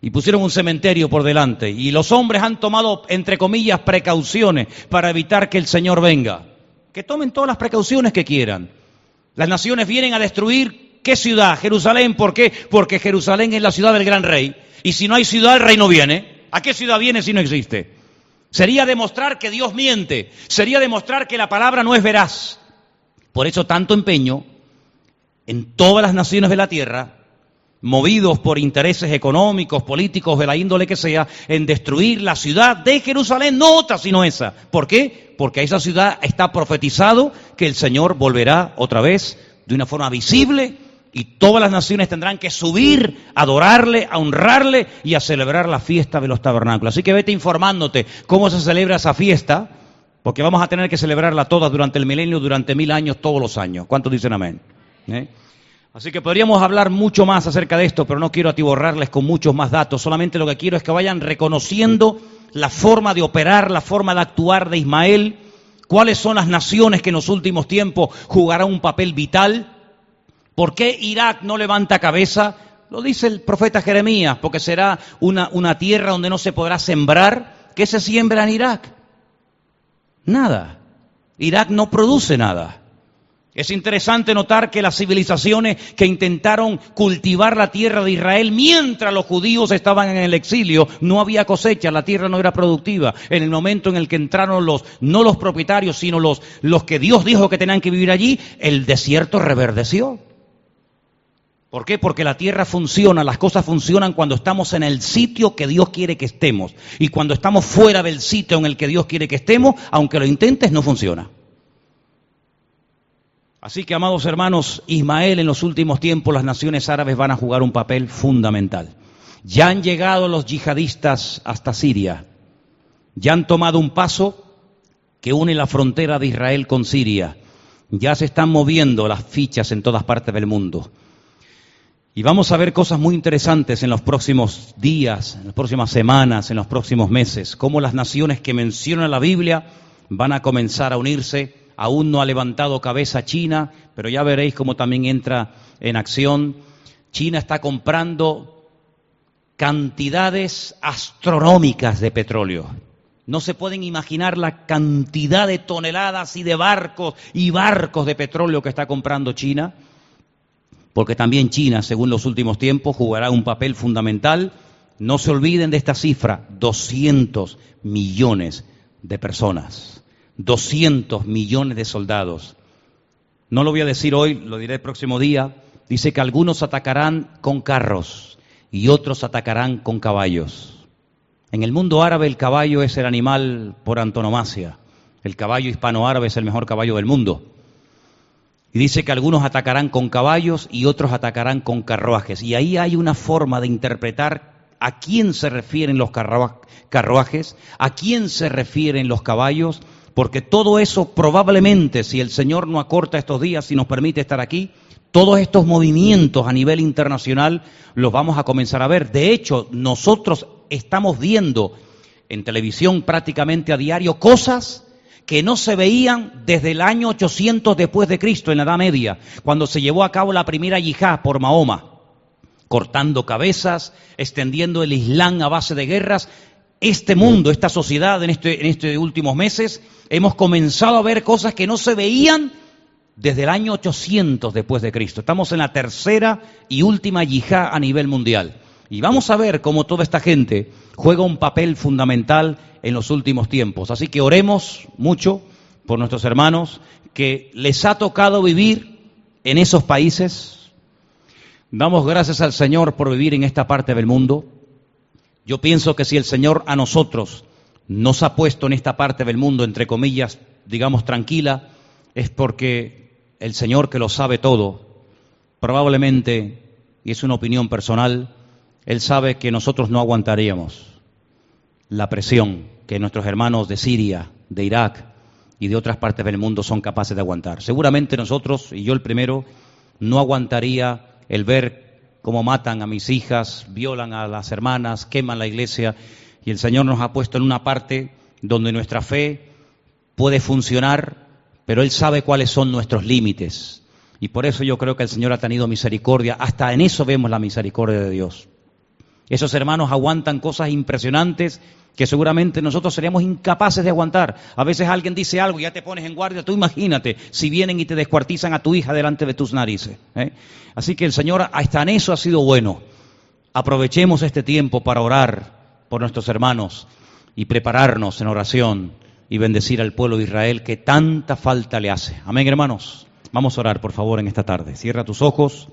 Y pusieron un cementerio por delante. Y los hombres han tomado, entre comillas, precauciones para evitar que el Señor venga. Que tomen todas las precauciones que quieran. Las naciones vienen a destruir qué ciudad, Jerusalén. ¿Por qué? Porque Jerusalén es la ciudad del gran rey. Y si no hay ciudad, el rey no viene. ¿A qué ciudad viene si no existe? Sería demostrar que Dios miente, sería demostrar que la palabra no es veraz. Por eso tanto empeño en todas las naciones de la tierra, movidos por intereses económicos, políticos, de la índole que sea, en destruir la ciudad de Jerusalén, no otra sino esa. ¿Por qué? Porque a esa ciudad está profetizado que el Señor volverá otra vez de una forma visible y todas las naciones tendrán que subir, adorarle, a honrarle y a celebrar la fiesta de los tabernáculos. Así que vete informándote cómo se celebra esa fiesta, porque vamos a tener que celebrarla toda durante el milenio, durante mil años, todos los años. ¿Cuántos dicen amén? ¿Eh? Así que podríamos hablar mucho más acerca de esto, pero no quiero atiborrarles con muchos más datos. Solamente lo que quiero es que vayan reconociendo la forma de operar, la forma de actuar de Ismael, cuáles son las naciones que en los últimos tiempos jugarán un papel vital ¿Por qué Irak no levanta cabeza? Lo dice el profeta Jeremías, porque será una, tierra donde no se podrá sembrar. ¿Qué se siembra en Irak? Nada. Irak no produce nada. Es interesante notar que las civilizaciones que intentaron cultivar la tierra de Israel mientras los judíos estaban en el exilio, no había cosecha, la tierra no era productiva. En el momento en el que entraron los, no los propietarios, sino los, los que Dios dijo que tenían que vivir allí, el desierto reverdeció. ¿Por qué? Porque la tierra funciona, las cosas funcionan cuando estamos en el sitio que Dios quiere que estemos. Y cuando estamos fuera del sitio en el que Dios quiere que estemos, aunque lo intentes, no funciona. Así que, amados hermanos, Ismael en los últimos tiempos las naciones árabes van a jugar un papel fundamental. Ya han llegado los yihadistas hasta Siria. Ya han tomado un paso que une la frontera de Israel con Siria. Ya se están moviendo las fichas en todas partes del mundo. Y vamos a ver cosas muy interesantes en los próximos días, en las próximas semanas, en los próximos meses, cómo las naciones que menciona la Biblia van a comenzar a unirse. Aún no ha levantado cabeza China, pero ya veréis cómo también entra en acción. China está comprando cantidades astronómicas de petróleo. No se pueden imaginar la cantidad de toneladas y de barcos y barcos de petróleo que está comprando China porque también China, según los últimos tiempos, jugará un papel fundamental. No se olviden de esta cifra, 200 millones de personas, 200 millones de soldados. No lo voy a decir hoy, lo diré el próximo día. Dice que algunos atacarán con carros y otros atacarán con caballos. En el mundo árabe el caballo es el animal por antonomasia. El caballo hispano-árabe es el mejor caballo del mundo. Y dice que algunos atacarán con caballos y otros atacarán con carruajes. Y ahí hay una forma de interpretar a quién se refieren los carruajes, a quién se refieren los caballos, porque todo eso probablemente, si el Señor no acorta estos días y nos permite estar aquí, todos estos movimientos a nivel internacional los vamos a comenzar a ver. De hecho, nosotros estamos viendo en televisión prácticamente a diario cosas que no se veían desde el año 800 después de Cristo, en la Edad Media, cuando se llevó a cabo la primera yihad por Mahoma, cortando cabezas, extendiendo el Islam a base de guerras. Este mundo, esta sociedad en, este, en estos últimos meses, hemos comenzado a ver cosas que no se veían desde el año 800 después de Cristo. Estamos en la tercera y última yihad a nivel mundial. Y vamos a ver cómo toda esta gente juega un papel fundamental en los últimos tiempos. Así que oremos mucho por nuestros hermanos que les ha tocado vivir en esos países. Damos gracias al Señor por vivir en esta parte del mundo. Yo pienso que si el Señor a nosotros nos ha puesto en esta parte del mundo, entre comillas, digamos tranquila, es porque el Señor que lo sabe todo, probablemente, y es una opinión personal, Él sabe que nosotros no aguantaríamos la presión que nuestros hermanos de Siria, de Irak y de otras partes del mundo son capaces de aguantar. Seguramente nosotros, y yo el primero, no aguantaría el ver cómo matan a mis hijas, violan a las hermanas, queman la iglesia, y el Señor nos ha puesto en una parte donde nuestra fe puede funcionar, pero Él sabe cuáles son nuestros límites. Y por eso yo creo que el Señor ha tenido misericordia. Hasta en eso vemos la misericordia de Dios. Esos hermanos aguantan cosas impresionantes que seguramente nosotros seríamos incapaces de aguantar. A veces alguien dice algo y ya te pones en guardia. Tú imagínate si vienen y te descuartizan a tu hija delante de tus narices. ¿eh? Así que el Señor hasta en eso ha sido bueno. Aprovechemos este tiempo para orar por nuestros hermanos y prepararnos en oración y bendecir al pueblo de Israel que tanta falta le hace. Amén, hermanos. Vamos a orar, por favor, en esta tarde. Cierra tus ojos.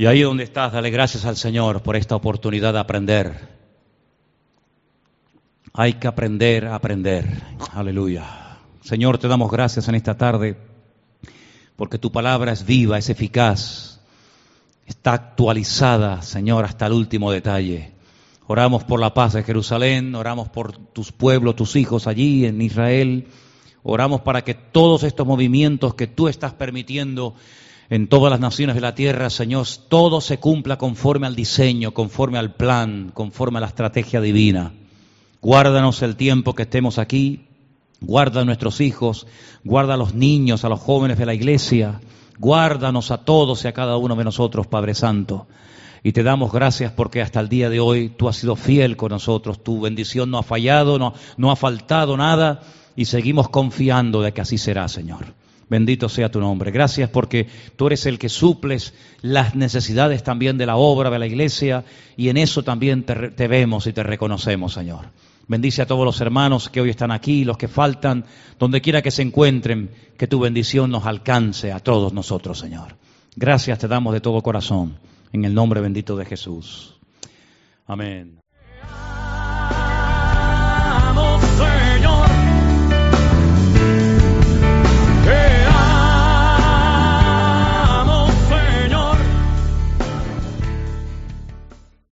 Y ahí donde estás, dale gracias al Señor por esta oportunidad de aprender. Hay que aprender a aprender. Aleluya. Señor, te damos gracias en esta tarde porque tu palabra es viva, es eficaz, está actualizada, Señor, hasta el último detalle. Oramos por la paz de Jerusalén, oramos por tus pueblos, tus hijos allí en Israel. Oramos para que todos estos movimientos que tú estás permitiendo en todas las naciones de la tierra, Señor, todo se cumpla conforme al diseño, conforme al plan, conforme a la estrategia divina. Guárdanos el tiempo que estemos aquí, guarda a nuestros hijos, guarda a los niños, a los jóvenes de la iglesia, guárdanos a todos y a cada uno de nosotros, Padre Santo. Y te damos gracias porque hasta el día de hoy tú has sido fiel con nosotros, tu bendición no ha fallado, no, no ha faltado nada y seguimos confiando de que así será, Señor. Bendito sea tu nombre. Gracias porque tú eres el que suples las necesidades también de la obra de la iglesia y en eso también te, vemos y te reconocemos, Señor. Bendice a todos los hermanos que hoy están aquí, los que faltan, donde quiera que se encuentren, que tu bendición nos alcance a todos nosotros, Señor. Gracias te damos de todo corazón, en el nombre bendito de Jesús. Amén.